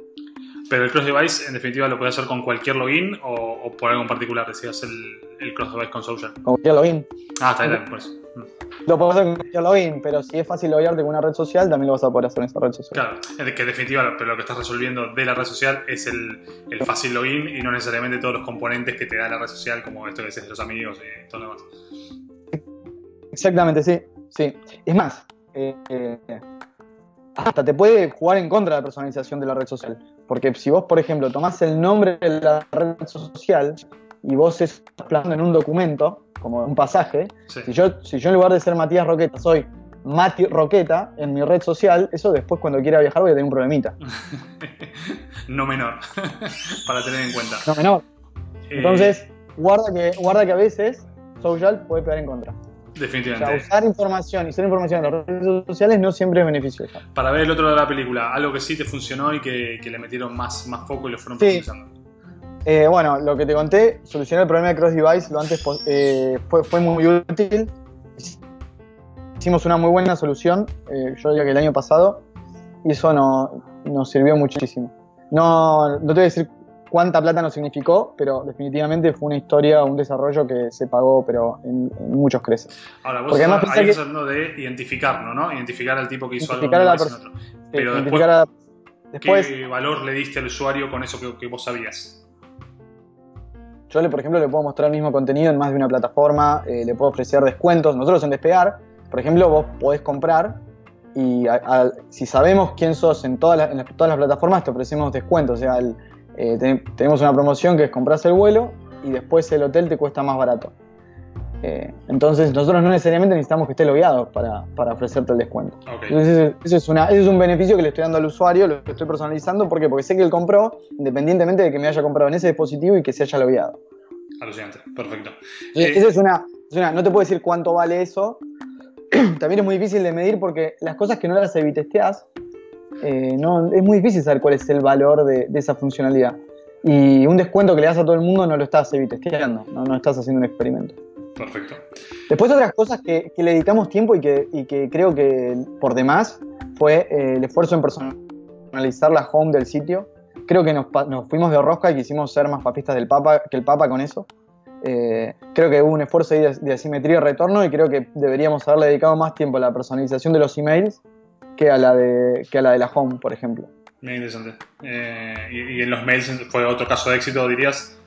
Pero el cross device, en definitiva, lo puede hacer con cualquier login o, por algo en particular, decías el, el cross device con social. Con cualquier login. Ah, está bien, por eso. Lo puedes hacer con cualquier login, pero si es fácil loguearte con una red social, también lo vas a poder hacer en esa red social. Claro, que en definitiva pero lo que estás resolviendo de la red social es el, el fácil login y no necesariamente todos los componentes que te da la red social, como esto que decías de los amigos y todo lo demás. Exactamente, sí. sí. Es más, eh, hasta te puede jugar en contra de la personalización de la red social. Porque si vos, por ejemplo, tomás el nombre de la red social y vos estás plasmando en un documento, como un pasaje, si, yo, si yo en lugar de ser Matías Roqueta soy Mati Roqueta en mi red social, eso después cuando quiera viajar voy a tener un problemita. no menor, para tener en cuenta. No menor. Eh, Entonces, guarda que, guarda que a veces social puede pegar en contra. Definitivamente. O sea, usar información y usar información en las redes sociales no siempre es beneficioso. Para ver el otro lado de la película, algo que sí te funcionó y que, le metieron más, más foco y lo fueron sí. Eh, bueno, lo que te conté, solucionar el problema de cross device lo antes eh, fue, fue, muy útil. Hicimos una muy buena solución, eh, yo diría que el año pasado, y eso no, nos sirvió muchísimo. No, no te voy a decir cuánta plata nos significó, pero definitivamente fue una historia, un desarrollo que se pagó, pero en, muchos creces. Ahora, vos estás ahí hablando de identificarlo, ¿no? Identificar al tipo que hizo algo a la otro. Pero después, ¿qué valor le diste al usuario con eso que, vos sabías? Yo, por ejemplo, le puedo mostrar el mismo contenido en más de una plataforma, eh, le puedo ofrecer descuentos. Nosotros en Despegar, por ejemplo, vos podés comprar y si sabemos quién sos en todas, en todas las plataformas, te ofrecemos descuentos. O sea, el, eh, tenemos una promoción que es compras el vuelo y después el hotel te cuesta más barato. Eh, entonces nosotros no necesariamente necesitamos que esté logueado para, para ofrecerte el descuento. Entonces eso es, una, eso es un beneficio que le estoy dando al usuario, lo estoy personalizando. ¿Por qué? Porque sé que él compró independientemente de que me haya comprado en ese dispositivo y que se haya logueado. Alucinante, perfecto. Eh, eso es una, es una, no te puedo decir cuánto vale eso. También es muy difícil de medir porque las cosas que no las evitesteas eh, no, es muy difícil saber cuál es el valor de, esa funcionalidad. Y un descuento que le das a todo el mundo no lo estás testeando, no, no estás haciendo un experimento. Perfecto. Después otras cosas que, le dedicamos tiempo y que, que, creo que por demás fue eh, el esfuerzo en personalizar la home del sitio. Creo que nos, fuimos de rosca y quisimos ser más papistas del Papa que el Papa con eso. Eh, creo que hubo un esfuerzo de, de asimetría y retorno y creo que deberíamos haberle dedicado más tiempo a la personalización de los emails que a la de, que a la, de la home, por ejemplo. Muy interesante. Eh, y, en los mails fue otro caso de éxito, dirías?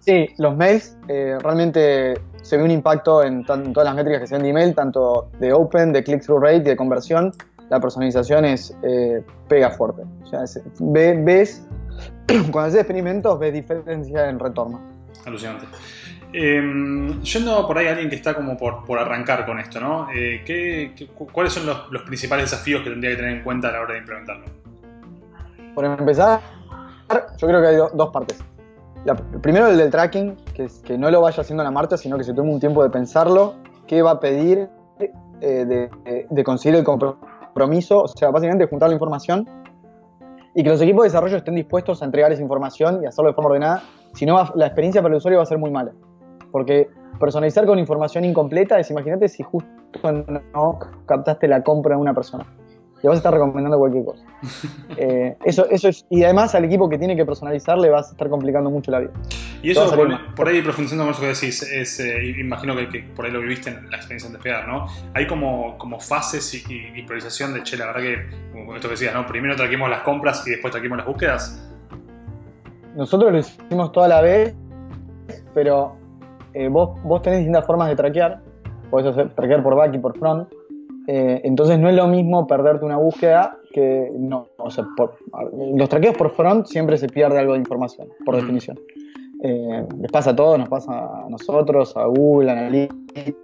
Sí, los mails eh, realmente se ve un impacto en, todas las métricas que se ven de email, tanto de open, de click-through rate y de conversión. La personalización es eh, pega fuerte. O sea, ves, cuando haces experimentos, ves diferencia en retorno. Alucinante. Eh, yendo por ahí a alguien que está como por, arrancar con esto, ¿no? Eh, cuáles son los, principales desafíos que tendría que tener en cuenta a la hora de implementarlo? Por empezar, yo creo que hay dos partes. primero el del tracking, que, que no lo vaya haciendo la marcha, sino que se tome un tiempo de pensarlo, qué va a pedir, eh, de, conseguir el compromiso, o sea, básicamente juntar la información y que los equipos de desarrollo estén dispuestos a entregar esa información y hacerlo de forma ordenada, si no la experiencia para el usuario va a ser muy mala. Porque personalizar con información incompleta es, imagínate si justo no captaste la compra de una persona. Le vas a estar recomendando cualquier cosa. Eh, eso, eso es, y además al equipo que tiene que personalizar le vas a estar complicando mucho la vida. Y eso, por, ahí profundizando con eso que decís, es, eh, imagino que, por ahí lo viviste en la experiencia de despegar, ¿no? Hay como, como fases y, priorización de, che, la verdad que, como esto que decías, ¿no? Primero traquemos las compras y después traquemos las búsquedas. Nosotros lo hicimos toda la vez, pero eh, vos, vos tenés distintas formas de traquear, podés hacer traquear por back y por front, eh, entonces no es lo mismo perderte una búsqueda que no, o sea, los traqueos por front siempre se pierde algo de información, por definición. Eh, les pasa a todos, nos pasa a nosotros, a Google, a Analytics,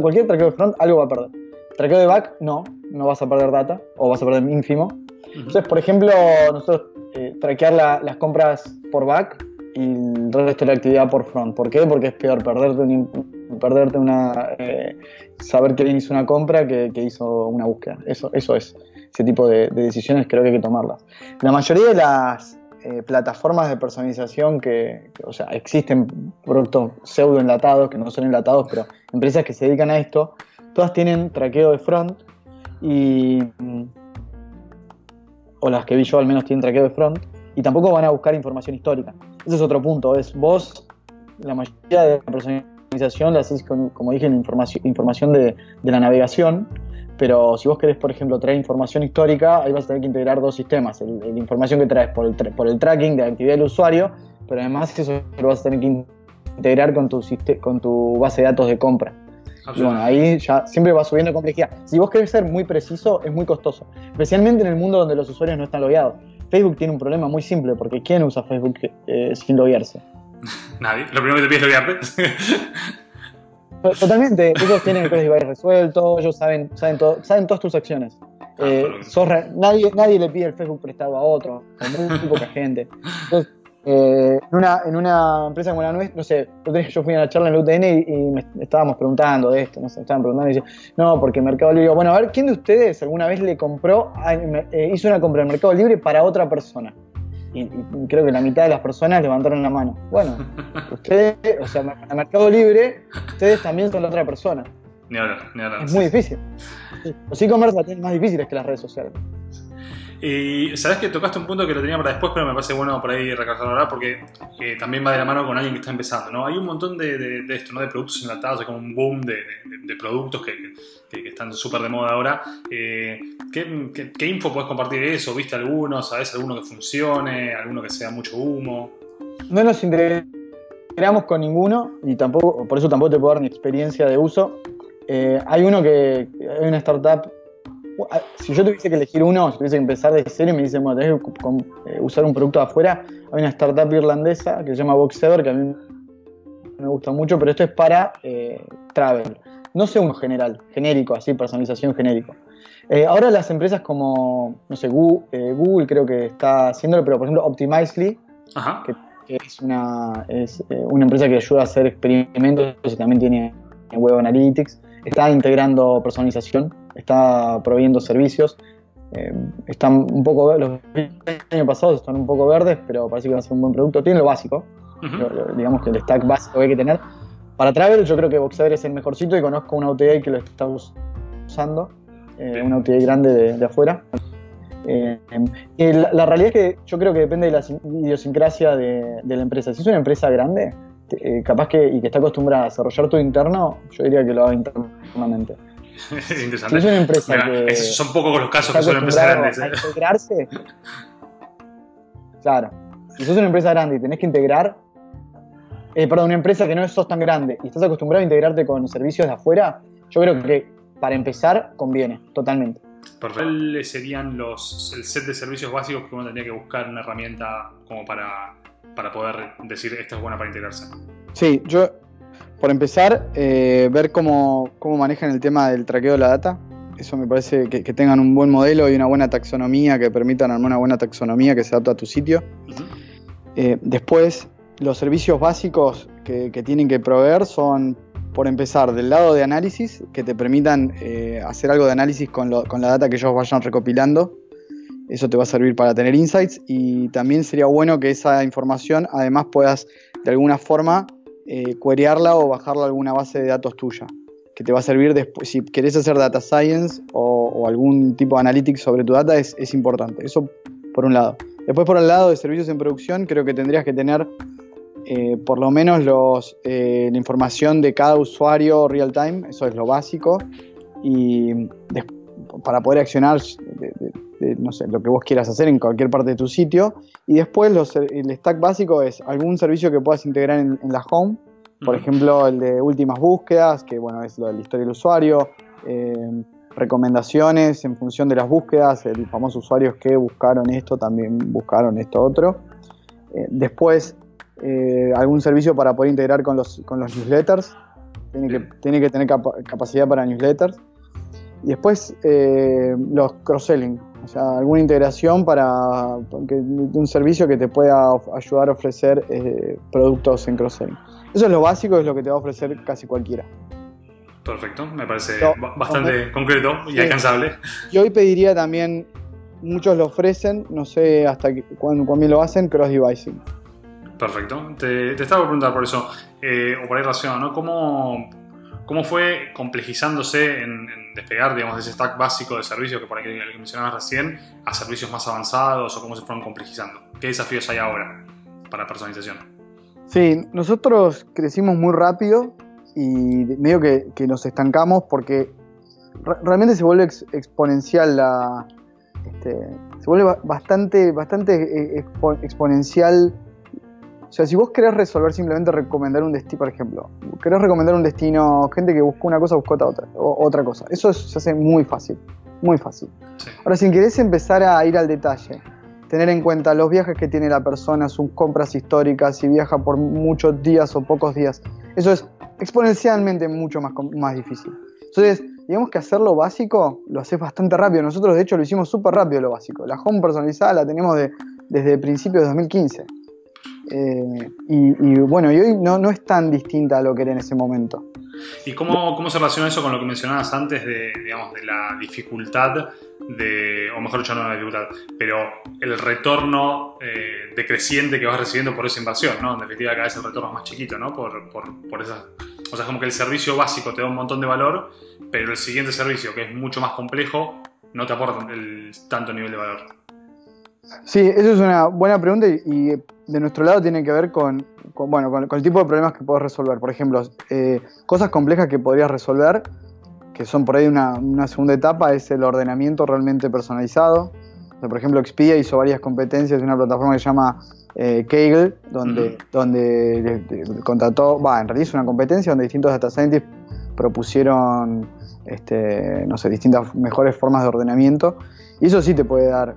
cualquier traqueo de front algo va a perder. Traqueo de back, no, no vas a perder data o vas a perder ínfimo. Entonces, por ejemplo, nosotros traquear las compras por back el resto de la actividad por front. ¿Por qué? Porque es peor perderte, perderte una. Eh, saber que alguien hizo una compra que, que, hizo una búsqueda. Eso, eso es. Ese tipo de, decisiones creo que hay que tomarlas. La mayoría de las eh, plataformas de personalización que, o sea, existen productos pseudo enlatados, que no son enlatados, pero empresas que se dedican a esto, todas tienen traqueo de front y. o las que vi yo al menos tienen traqueo de front y tampoco van a buscar información histórica. Ese es otro punto, es vos, la mayoría de la personalización la haces, con, como dije, en información, información de, de la navegación, pero si vos querés, por ejemplo, traer información histórica, ahí vas a tener que integrar dos sistemas. la información que traes por el, por el tracking de la actividad del usuario, pero además eso lo vas a tener que integrar con tu, con tu base de datos de compra. Y bueno, ahí ya siempre va subiendo complejidad. Si vos querés ser muy preciso, es muy costoso. Especialmente en el mundo donde los usuarios no están logueados. Facebook tiene un problema muy simple, porque ¿quién usa Facebook eh, sin loguearse? Nadie. Lo primero que te pide es loguearte. Totalmente. Ellos tienen el código resuelto, ellos saben, saben, saben todas tus acciones. Ah, eh, nadie, nadie le pide el Facebook prestado a otro, muy poca gente. Entonces, eh, en, una, en una empresa como la nuestra, no sé, yo fui a la charla en el UTN y, me estábamos preguntando de esto, no sé, estaban preguntando y decían, no, porque Mercado Libre, bueno, a ver, ¿quién de ustedes alguna vez le compró, eh, hizo una compra en Mercado Libre para otra persona? Y, creo que la mitad de las personas levantaron la mano. Bueno, ustedes, o sea, en Mercado Libre, ustedes también son la otra persona. Ni hablar, ni hablar. Es muy difícil. Los e-commerce la tienen más difíciles que las redes sociales. Y sabes que tocaste un punto que lo tenía para después, pero me parece bueno por ahí recalcarlo ahora porque eh, también va de la mano con alguien que está empezando. ¿no? Hay un montón de, esto, ¿no? de productos enlatados, hay como un boom de, productos que, están súper de moda ahora. Eh, ¿qué, info puedes compartir de eso? ¿Viste alguno? ¿Sabes alguno que funcione? ¿Alguno que sea mucho humo? No nos integramos con ninguno y tampoco, por eso tampoco te puedo dar ni experiencia de uso. Eh, hay uno que, hay una startup si yo tuviese que elegir uno, si tuviese que empezar de cero y me dicen, bueno, tenés que eh, usar un producto de afuera, hay una startup irlandesa que se llama Boxever, que a mí me gusta mucho, pero esto es para eh, travel. No sé uno general, genérico, así, personalización genérico. Eh, ahora las empresas como, no sé, Google, creo que está haciéndolo, pero por ejemplo Optimizely, Que, es, una, es una empresa que ayuda a hacer experimentos y también tiene Web Analytics, está integrando personalización está proveyendo servicios. Eh, están un poco, los años pasados están un poco verdes, pero parece que va a ser un buen producto. Tiene lo básico, digamos que el stack básico que hay que tener. Para Travel, yo creo que Boxer es el mejorcito y conozco una UTI que lo está usando, eh, una UTI grande de, afuera. Eh, la, realidad es que yo creo que depende de la idiosincrasia de, la empresa. Si es una empresa grande, capaz que y que está acostumbrada a desarrollar todo interno, yo diría que lo haga internamente. Interesante. es una empresa que son pocos los casos que son empresas grandes. ¿eh? integrarse. claro. Si sos una empresa grande y tenés que integrar, eh, perdón, una empresa que no sos tan grande y estás acostumbrado a integrarte con servicios de afuera, yo creo que para empezar conviene, totalmente. ¿Cuáles serían los, el set de servicios básicos que uno tendría que buscar una herramienta como para, para poder decir esta es buena para integrarse? Sí, yo por empezar, eh, ver cómo, manejan el tema del traqueo de la data. Eso me parece que, tengan un buen modelo y una buena taxonomía, que permitan armar una buena taxonomía que se adapta a tu sitio. Eh, después, los servicios básicos que, tienen que proveer son, por empezar, del lado de análisis, que te permitan eh, hacer algo de análisis con, con la data que ellos vayan recopilando. Eso te va a servir para tener insights y también sería bueno que esa información además puedas de alguna forma eh, queryarla o bajarla a alguna base de datos tuya, que te va a servir después, si querés hacer data science o, algún tipo de analytics sobre tu data, es, importante. Eso por un lado. Después por el lado de servicios en producción, creo que tendrías que tener eh, por lo menos los, eh, la información de cada usuario real time, eso es lo básico, y para poder accionar no sé, lo que vos quieras hacer en cualquier parte de tu sitio. Y después el stack básico es algún servicio que puedas integrar en, la home, por ejemplo el de últimas búsquedas, que bueno, es lo de la historia del usuario, eh, recomendaciones en función de las búsquedas, el famoso usuarios que buscaron esto, también buscaron esto otro. Eh, después eh, algún servicio para poder integrar con los, con los newsletters, tiene que, tiene que tener capacidad para newsletters. Y después los cross-selling, o sea, alguna integración para un servicio que te pueda ayudar a ofrecer eh, productos en cross-selling. Eso es lo básico, es lo que te va a ofrecer casi cualquiera. Perfecto, me parece bastante concreto y alcanzable. Yo hoy pediría también, muchos lo ofrecen, no sé hasta cuándo, cuándo lo hacen, cross-devising. Perfecto, te, estaba por preguntar por eso, eh, o por ahí relacionado, ¿no? ¿Cómo, ¿Cómo fue complejizándose en, despegar, digamos, de ese stack básico de servicios que por ahí que mencionabas recién a servicios más avanzados o cómo se fueron complejizando? ¿Qué desafíos hay ahora para personalización? Sí, nosotros crecimos muy rápido y medio que, nos estancamos porque realmente se vuelve exponencial la... Este, se vuelve bastante, bastante eh, exponencial o sea, si vos querés resolver simplemente recomendar un destino, por ejemplo, querés recomendar un destino, gente que buscó una cosa, buscó otra, otra cosa. Eso se hace muy fácil, muy fácil. Ahora, si querés empezar a ir al detalle, tener en cuenta los viajes que tiene la persona, sus compras históricas, si viaja por muchos días o pocos días, eso es exponencialmente mucho más, más difícil. Entonces, digamos que hacerlo básico lo haces bastante rápido. Nosotros, de hecho, lo hicimos súper rápido lo básico. La home personalizada la tenemos de, desde principios de 2015. Eh, y, bueno, y hoy no, no es tan distinta a lo que era en ese momento. ¿Y cómo, cómo se relaciona eso con lo que mencionabas antes de, digamos, de la dificultad de, o mejor dicho, no la dificultad, pero el retorno eh, decreciente que vas recibiendo por esa inversión, ¿no? En definitiva, cada vez el retorno es más chiquito, ¿no? Por, por, por esa, o sea, como que el servicio básico te da un montón de valor, pero el siguiente servicio, que es mucho más complejo, no te aporta el, tanto nivel de valor. Sí, eso es una buena pregunta y, de nuestro lado tiene que ver con, bueno, con, el tipo de problemas que puedes resolver. Por ejemplo, eh, cosas complejas que podrías resolver, que son por ahí una, segunda etapa, es el ordenamiento realmente personalizado. por ejemplo, Expedia hizo varias competencias de una plataforma que se llama eh, Kaggle, donde, donde contrató, va, en realidad es una competencia donde distintos data scientists propusieron, este, no sé, distintas mejores formas de ordenamiento. Y eso sí te puede dar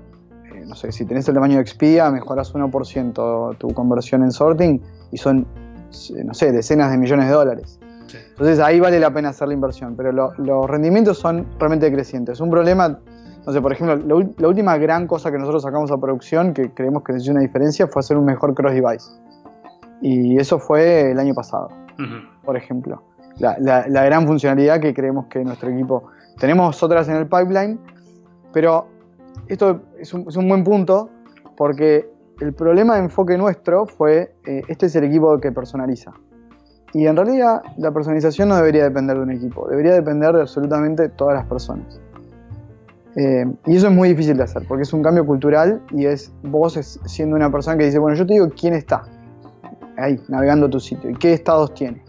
no sé, si tenés el tamaño de Expedia, mejoras 1% tu conversión en sorting y son, no sé, decenas de millones de dólares. Entonces ahí vale la pena hacer la inversión, pero los rendimientos son realmente crecientes. Un problema, no sé, por ejemplo, la, última gran cosa que nosotros sacamos a producción, que creemos que necesita una diferencia, fue hacer un mejor cross-device. Y eso fue el año pasado, por ejemplo. La, la gran funcionalidad que creemos que nuestro equipo... Tenemos otras en el pipeline, pero esto es un, buen punto porque el problema de enfoque nuestro fue, eh, este es el equipo que personaliza. Y en realidad la personalización no debería depender de un equipo, debería depender de absolutamente todas las personas. Eh, y eso es muy difícil de hacer, porque es un cambio cultural y es vos siendo una persona que dice, bueno, yo te digo quién está ahí, navegando tu sitio, y qué estados tiene,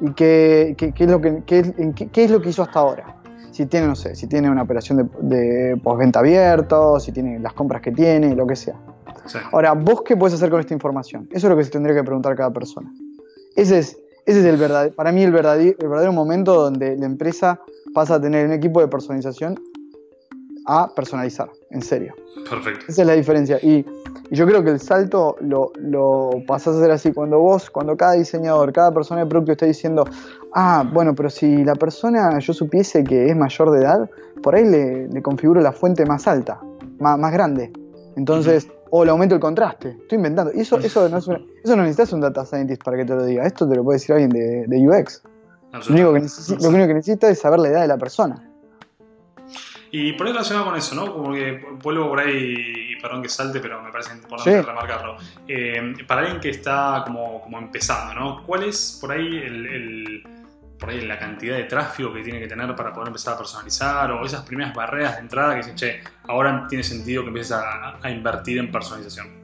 y qué, es, lo que, qué es lo que hizo hasta ahora si tiene, no sé, si tiene una operación de, de postventa abierto, si tiene las compras que tiene, lo que sea. Ahora, ¿vos qué puedes hacer con esta información? Eso es lo que se tendría que preguntar cada persona. Ese es, ese es el verdadero, para mí el verdadero, el verdadero momento donde la empresa pasa a tener un equipo de personalización a personalizar, en serio. Perfecto. Esa es la diferencia. Y, yo creo que el salto lo, lo pasás a hacer así. Cuando vos, cuando cada diseñador, cada persona de producto está diciendo, ah, bueno, pero si la persona yo supiese que es mayor de edad, por ahí le, configuro la fuente más alta, más, más grande. Entonces, o le aumento el contraste. Estoy inventando. Y eso, eso, no, es eso no necesitas un data scientist para que te lo diga. Esto te lo puede decir alguien de, de UX. Lo único, que lo único que necesita es saber la edad de la persona. Y por ahí relacionado con eso, ¿no? Como que vuelvo por ahí, y perdón que salte, pero me parece importante remarcarlo. Eh, para alguien que está como, como, empezando, ¿no? ¿Cuál es por ahí el, por ahí la cantidad de tráfico que tiene que tener para poder empezar a personalizar o esas primeras barreras de entrada que dicen, che, ahora tiene sentido que empieces a, invertir en personalización?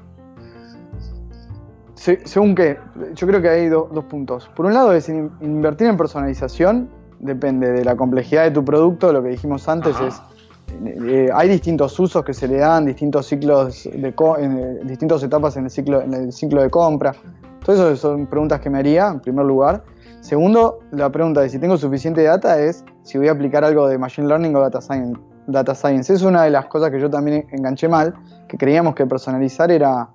según qué, yo creo que hay dos puntos. Por un lado es invertir en personalización, depende de la complejidad de tu producto, lo que dijimos antes es eh, hay distintos usos que se le dan, distintos ciclos, de en, distintas etapas en el, ciclo, en el ciclo de compra. Todo eso son preguntas que me haría, en primer lugar. Segundo, la pregunta de si tengo suficiente data es si voy a aplicar algo de Machine Learning o Data Science. Data Science es una de las cosas que yo también enganché mal, que creíamos que personalizar era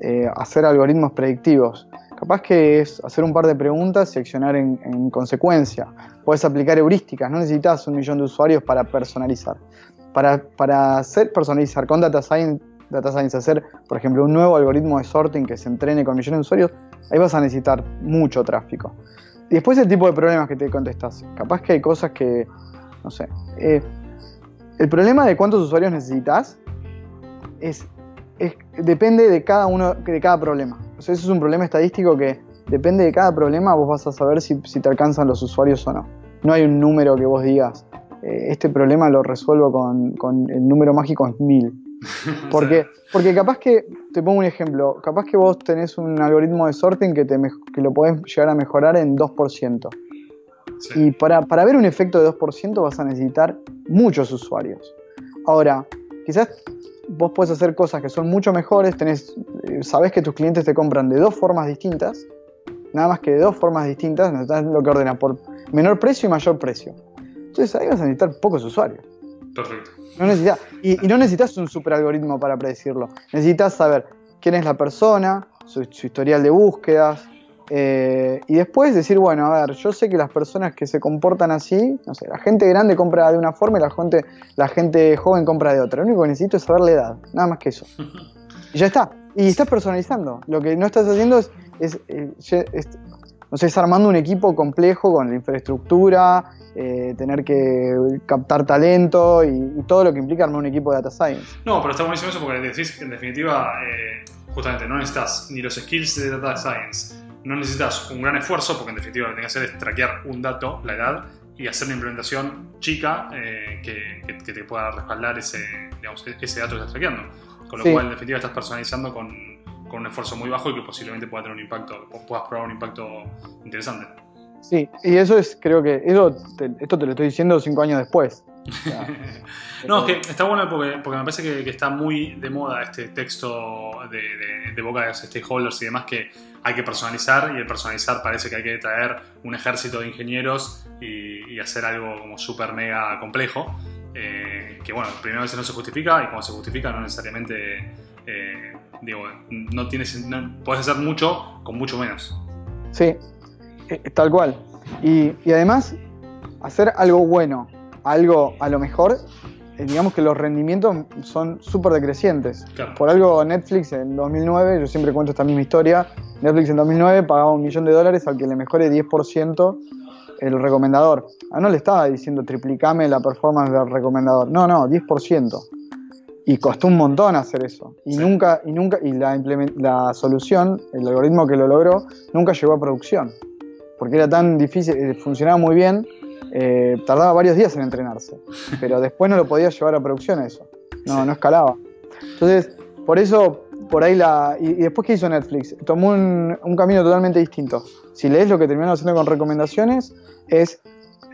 eh, hacer algoritmos predictivos. Capaz que es hacer un par de preguntas y accionar en, en consecuencia. Puedes aplicar heurísticas, no necesitas un millón de usuarios para personalizar para, hacer personalizar con Data Science, Data Science, hacer, por ejemplo, un nuevo algoritmo de sorting que se entrene con millones de usuarios, ahí vas a necesitar mucho tráfico. Después el tipo de problemas que te contestas. Capaz que hay cosas que, no sé. Eh, el problema de cuántos usuarios necesitas es, depende de cada uno, de cada problema. O sea, eso es un problema estadístico que depende de cada problema, vos vas a saber si, si te alcanzan los usuarios o no. no hay un número que vos digas, este problema lo resuelvo con, el número mágico en mil. Porque, porque capaz que, te pongo un ejemplo, capaz que vos tenés un algoritmo de sorting que, te, que lo podés llegar a mejorar en 2%. Y para, para ver un efecto de 2% vas a necesitar muchos usuarios. Ahora, quizás vos puedes hacer cosas que son mucho mejores, tenés, eh, sabés que tus clientes te compran de dos formas distintas, nada más que de dos formas distintas, necesitas lo que ordena por menor precio y mayor precio. Entonces ahí vas a necesitar pocos usuarios. Perfecto. No necesitas, y, no necesitas un super algoritmo para predecirlo. Necesitas saber quién es la persona, su historial de búsquedas, eh, y después decir, bueno, a ver, yo sé que las personas que se comportan así, no sé, la gente grande compra de una forma y la gente, la gente joven compra de otra. Lo único que necesito es saber la edad, nada más que eso. Y ya está. Y estás personalizando. Lo que no estás haciendo es, es, eh, no sé, es armando un equipo complejo con la infraestructura, eh, tener que captar talento y, todo lo que implica armar un equipo de data science. No, pero está buenísimo eso porque decís que en definitiva, justamente, no necesitas ni los skills de data science no necesitas un gran esfuerzo, porque en definitiva lo que tienes que hacer es traquear un dato, la edad, y hacer una implementación chica eh, que, te pueda respaldar ese, ese dato que estás traqueando. Con lo cual, en definitiva, estás personalizando con, con, un esfuerzo muy bajo y que posiblemente pueda tener un impacto, puedas probar un impacto interesante. Sí, y eso es, creo que, eso esto te lo estoy diciendo cinco años después. no, es que está bueno porque, porque me parece que, está muy de moda este texto de, de, boca de los stakeholders y demás que hay que personalizar y el personalizar parece que hay que traer un ejército de ingenieros y, hacer algo como súper mega complejo. Eh, que bueno, primero veces no se justifica y cuando se justifica no necesariamente, eh, digo, no tienes, puedes hacer mucho con mucho menos. Sí, eh, tal cual. Y, y además, hacer algo bueno algo a lo mejor, eh, digamos que los rendimientos son súper decrecientes. Por algo Netflix en 2009, yo siempre cuento esta misma historia, Netflix en 2009 pagaba un millón de dólares al que le mejore 10% el recomendador. Ah, no le estaba diciendo triplicame la performance del recomendador. No, no, 10%. Y costó un montón hacer eso. Y nunca, y nunca, y la, la solución, el algoritmo que lo logró, nunca llegó a producción. Porque era tan difícil, eh, funcionaba muy bien, eh, tardaba varios días en entrenarse, pero después no lo podía llevar a producción eso, no, no escalaba. Entonces, por eso, por ahí la... Y, después, ¿qué hizo Netflix? Tomó un, camino totalmente distinto. Si lees lo que terminaron haciendo con recomendaciones, es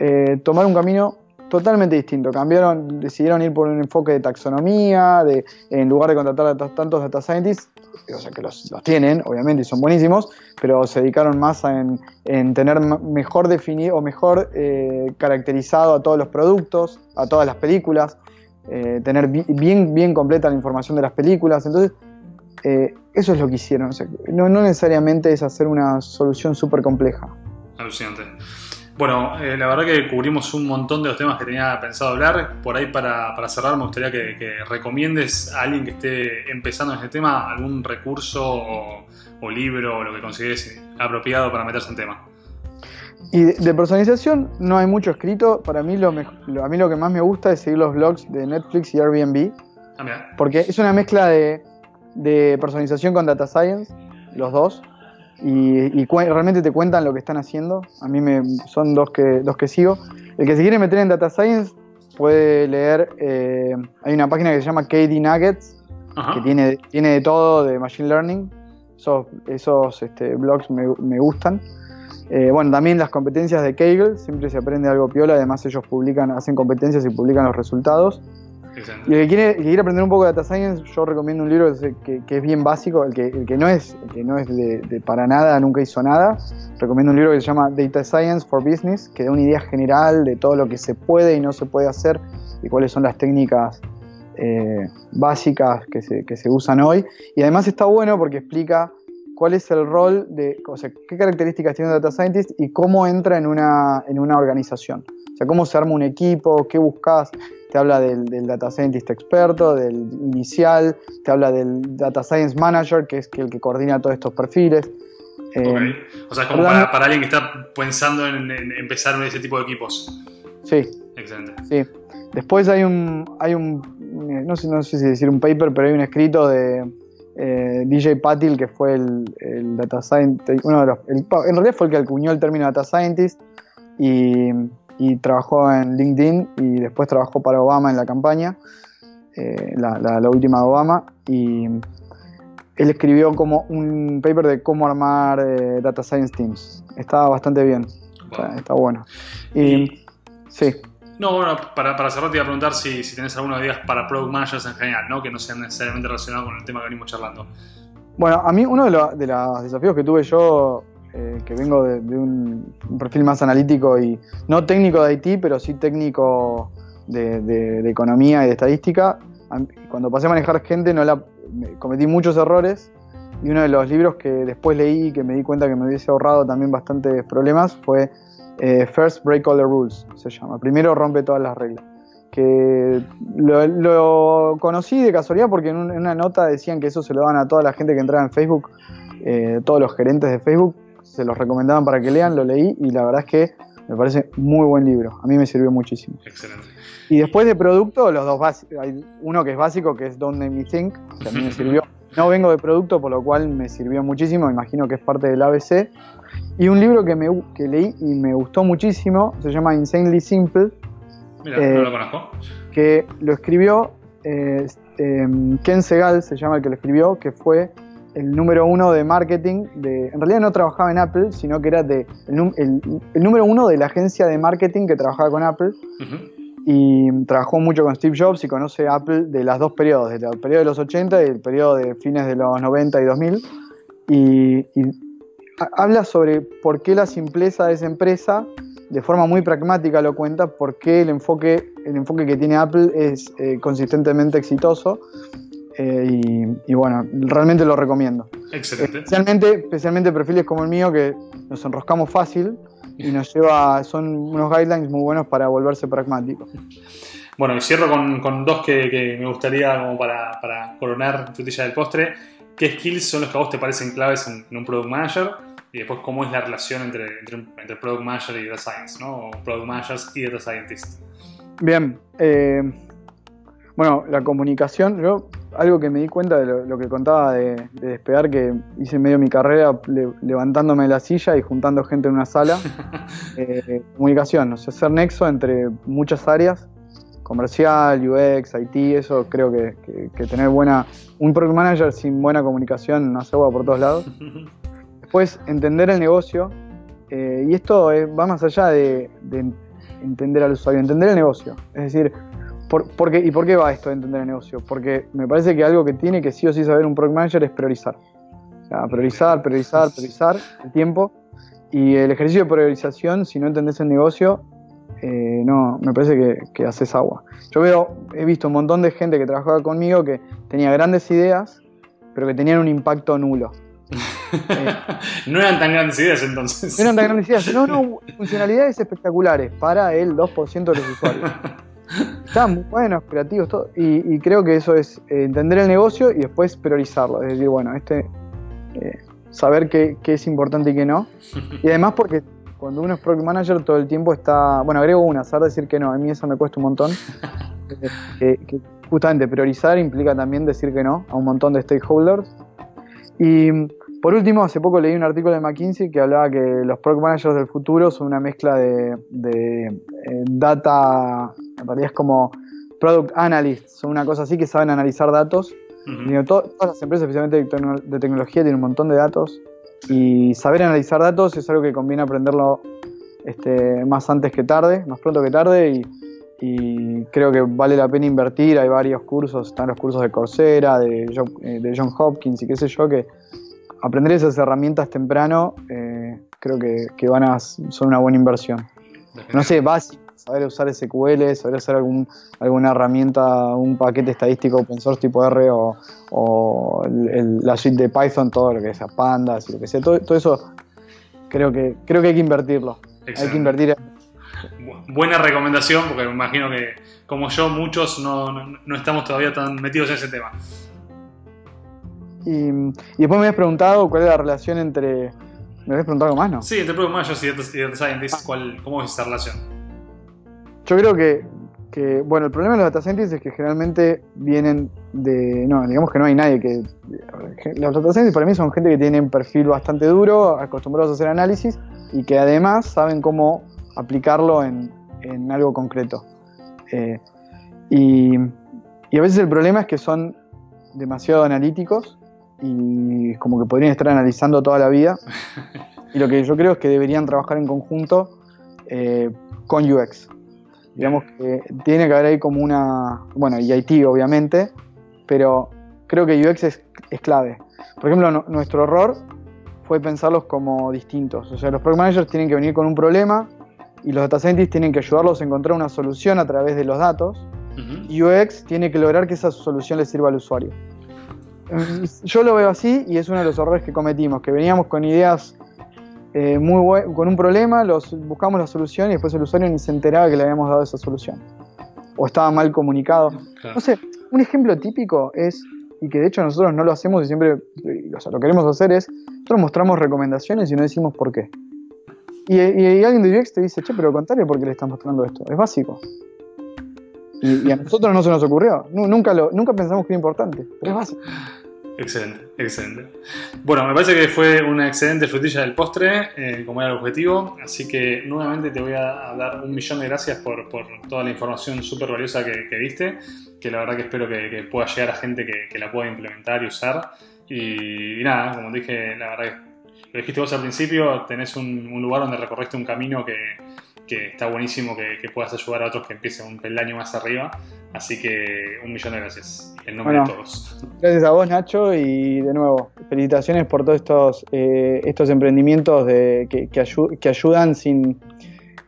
eh, tomar un camino totalmente distinto. Cambiaron, decidieron ir por un enfoque de taxonomía, de, en lugar de contratar a tantos data scientists, o sea que los, tienen, obviamente, y son buenísimos, pero se dedicaron más en, tener mejor definido o mejor eh, caracterizado a todos los productos, a todas las películas, eh, tener bien, bien completa la información de las películas. Entonces, eh, eso es lo que hicieron. no, no necesariamente es hacer una solución súper compleja. Alucinante. Bueno, eh, la verdad que cubrimos un montón de los temas que tenía pensado hablar. Por ahí para, cerrar me gustaría que, recomiendes a alguien que esté empezando en este tema algún recurso o, libro o lo que consideres apropiado para meterse en tema. Y de, personalización no hay mucho escrito. Para mí lo, a mí lo que más me gusta es seguir los blogs de Netflix y Airbnb. Ah, porque es una mezcla de, de personalización con data science, los dos y, realmente te cuentan lo que están haciendo. A mí me, son dos que, dos que sigo. El que se quiere meter en Data Science puede leer, eh, hay una página que se llama KD Nuggets, que tiene, tiene de todo de Machine Learning. Esos, esos este, blogs me, me gustan. Eh, bueno, también las competencias de Kaggle, siempre se aprende algo piola, además ellos publican, hacen competencias y publican los resultados. Y el que, quiere, quiere, aprender un poco de data science, yo recomiendo un libro que, es bien básico, el que, el que no es, que no es de, para nada, nunca hizo nada. Recomiendo un libro que se llama Data Science for Business, que da una idea general de todo lo que se puede y no se puede hacer y cuáles son las técnicas eh, básicas que se, que se usan hoy. Y además está bueno porque explica cuál es el rol de, o sea, qué características tiene un data scientist y cómo entra en una, en una organización. O sea, cómo se arma un equipo, qué buscas, te habla del, data scientist experto, del inicial, te habla del data science manager, que es el que coordina todos estos perfiles. Eh, o sea, como para, alguien que está pensando en, empezar ese tipo de equipos. Sí. Excelente. Sí. Después hay un, hay un eh, no sé, no sé si decir un paper, pero hay un escrito de eh, DJ Patil, que fue el, data scientist, uno de los, en realidad fue el que acuñó el término data scientist, y y trabajó en LinkedIn y después trabajó para Obama en la campaña, eh, la, la, última de Obama, y él escribió como un paper de cómo armar eh, data science teams. Está bastante bien, está, bueno. Y, sí. No, bueno, para, para cerrar te iba a preguntar si, si tenés algunas ideas para product managers en general, ¿no? que no sean necesariamente relacionados con el tema que venimos charlando. Bueno, a mí uno de, los desafíos que tuve yo, eh, que vengo de, un, perfil más analítico y no técnico de IT, pero sí técnico de, economía y de estadística, cuando pasé a manejar gente cometí muchos errores y uno de los libros que después leí y que me di cuenta que me hubiese ahorrado también bastantes problemas fue eh, First Break All the Rules, se llama. Primero rompe todas las reglas que lo, conocí de casualidad porque en, una nota decían que eso se lo daban a toda la gente que entraba en Facebook, eh, todos los gerentes de Facebook, se los recomendaban para que lean, lo leí y la verdad es que me parece muy buen libro, a mí me sirvió muchísimo. Excelente. Y después de producto, los dos básicos, hay uno que es básico, que es Don't Name Me Think, que a mí me sirvió. No vengo de producto, por lo cual me sirvió muchísimo, imagino que es parte del ABC. Y un libro que, me, que leí y me gustó muchísimo, se llama Insanely Simple, Mira, no lo eh, conozco. Que lo escribió eh, em, Ken Segal, se llama el que lo escribió, que fue el número uno de marketing. De, en realidad no trabajaba en Apple, sino que era de, el, número uno de la agencia de marketing que trabajaba con Apple. Y trabajó mucho con Steve Jobs y conoce Apple de las dos periodos, del periodo de los 80 y el periodo de fines de los 90 y 2000. Y, y habla sobre por qué la simpleza de esa empresa de forma muy pragmática lo cuenta porque el enfoque, el enfoque que tiene Apple es eh, consistentemente exitoso eh, y, bueno, realmente lo recomiendo. Excelente. Especialmente, especialmente perfiles como el mío que nos enroscamos fácil y nos lleva, son unos guidelines muy buenos para volverse pragmáticos. Bueno, y cierro con, dos que, me gustaría como para, para coronar frutilla del postre. ¿Qué skills son los que a vos te parecen claves en un product manager? y después cómo es la relación entre, entre, Product Manager y Data Science, ¿no? O Product Managers y Data Scientists. Bien, eh, bueno, la comunicación, yo algo que me di cuenta de lo, que contaba de, despegar, que hice medio mi carrera levantándome de la silla y juntando gente en una sala, eh, comunicación, o sea, hacer nexo entre muchas áreas, comercial, UX, IT, eso creo que, tener buena, un product manager sin buena comunicación no se va por todos lados. Después, entender el negocio. Eh, y esto va más allá de, entender al usuario, entender el negocio. Es decir, por, qué, ¿y por qué va esto de entender el negocio? Porque me parece que algo que tiene que sí o sí saber un product manager es priorizar. O sea, priorizar, priorizar, priorizar el tiempo. Y el ejercicio de priorización, si no entendés el negocio, eh, no, me parece que, que, haces agua. Yo veo, he visto un montón de gente que trabajaba conmigo que tenía grandes ideas, pero que tenían un impacto nulo. no eran tan grandes ideas entonces. No eran tan grandes ideas. No, no, funcionalidades espectaculares para el 2% de los usuarios. Están muy buenos, creativos, todo. Y, creo que eso es eh, entender el negocio y después priorizarlo. Es decir, bueno, este eh, saber qué, es importante y qué no. Y además porque cuando uno es product manager todo el tiempo está. Bueno, agrego una, saber decir que no. A mí eso me cuesta un montón. que justamente priorizar implica también decir que no a un montón de stakeholders y por último, hace poco leí un artículo de McKinsey que hablaba que los product managers del futuro son una mezcla de, eh, data, en realidad es como product analysts, son una cosa así que saben analizar datos. todas las empresas, especialmente de, tecnología, tienen un montón de datos y saber analizar datos es algo que conviene aprenderlo este, más antes que tarde, más pronto que tarde y, y creo que vale la pena invertir. Hay varios cursos, están los cursos de Coursera, de, eh, de John Hopkins y qué sé yo, que aprender esas herramientas temprano eh, creo que, van a, son una buena inversión. No sé, básico, saber usar SQL, saber hacer algún, alguna herramienta, un paquete estadístico open source tipo R o, la suite de Python, todo lo que sea Pandas y lo que sea, todo, todo eso creo que, creo que hay que invertirlo. Hay que invertir en buena recomendación, porque me imagino que, como yo, muchos no, estamos todavía tan metidos en ese tema. Y, después me habías preguntado cuál es la relación entre. ¿Me habías preguntado algo más, no? Sí, entre Product Managers y Data, Scientists, ¿cómo es esa relación? Yo creo que, que, bueno, el problema de los Data Scientists es que generalmente vienen de. No, digamos que no hay nadie que. Los Data Scientists para mí son gente que tiene un perfil bastante duro, acostumbrados a hacer análisis y que además saben cómo aplicarlo en, en algo concreto. Eh, y, y, a veces el problema es que son demasiado analíticos y como que podrían estar analizando toda la vida. Y lo que yo creo es que deberían trabajar en conjunto eh, con UX. Digamos que tiene que haber ahí como una, bueno, y IT obviamente, pero creo que UX es, es clave. Por ejemplo, no, nuestro error fue pensarlos como distintos. O sea, los product managers tienen que venir con un problema y los data scientists tienen que ayudarlos a encontrar una solución a través de los datos. Y UX tiene que lograr que esa solución le sirva al usuario. Yo lo veo así y es uno de los errores que cometimos, que veníamos con ideas eh, muy con un problema, los, buscamos la solución y después el usuario ni se enteraba que le habíamos dado esa solución. O estaba mal comunicado. No sé, un ejemplo típico es, y que de hecho nosotros no lo hacemos y siempre o sea, lo queremos hacer es, nosotros mostramos recomendaciones y no decimos por qué. Y, alguien de UX te dice, che, pero contale por qué le estás mostrando esto. Es básico. Y, a nosotros no se nos ocurrió. Nunca, lo, nunca pensamos que era importante, pero es básico. Excelente, excelente. Bueno, me parece que fue una excelente frutilla del postre, eh, como era el objetivo. Así que nuevamente te voy a dar un millón de gracias por, por toda la información súper valiosa que, que, diste, que la verdad que espero que, pueda llegar a gente que, la pueda implementar y usar. Y, nada, como dije, la verdad que lo dijiste vos al principio, tenés un, un lugar donde recorriste un camino que, que está buenísimo que, puedas ayudar a otros que empiecen un peldaño más arriba. Así que un millón de gracias en nombre de todos. Gracias a vos, Nacho, y de nuevo, felicitaciones por todos estos, eh, estos emprendimientos de, que, que, ayudan sin,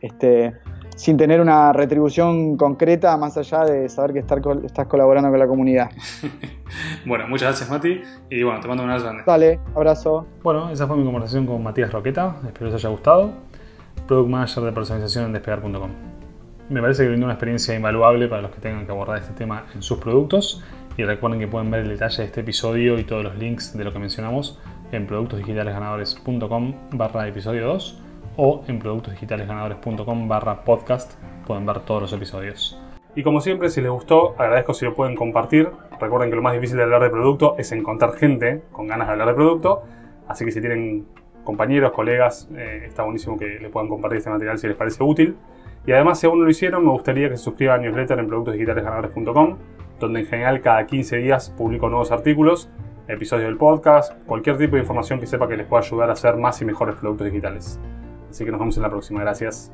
este, sin tener una retribución concreta, más allá de saber que estar, estás colaborando con la comunidad. bueno, muchas gracias, Mati, y bueno, te mando un abrazo grande. Dale, abrazo. Bueno, esa fue mi conversación con Matías Roqueta, espero que os haya gustado. Product Manager de personalización en despegar.com. Me parece que brindó una experiencia invaluable para los que tengan que abordar este tema en sus productos y recuerden que pueden ver el detalle de este episodio y todos los links de lo que mencionamos en productosdigitalesganadores.com barra episodio 2 o en productosdigitalesganadores.com barra podcast pueden ver todos los episodios. Y como siempre, si les gustó, agradezco si lo pueden compartir. Recuerden que lo más difícil de hablar de producto es encontrar gente con ganas de hablar de producto. Así que si tienen compañeros, colegas, eh, está buenísimo que le puedan compartir este material si les parece útil. Y además, si aún no lo hicieron, me gustaría que se suscriban a newsletter en productosdigitalesganadores.com, donde en general cada 15 días publico nuevos artículos, episodios del podcast, cualquier tipo de información que sepa que les pueda ayudar a hacer más y mejores productos digitales. Así que nos vemos en la próxima. Gracias.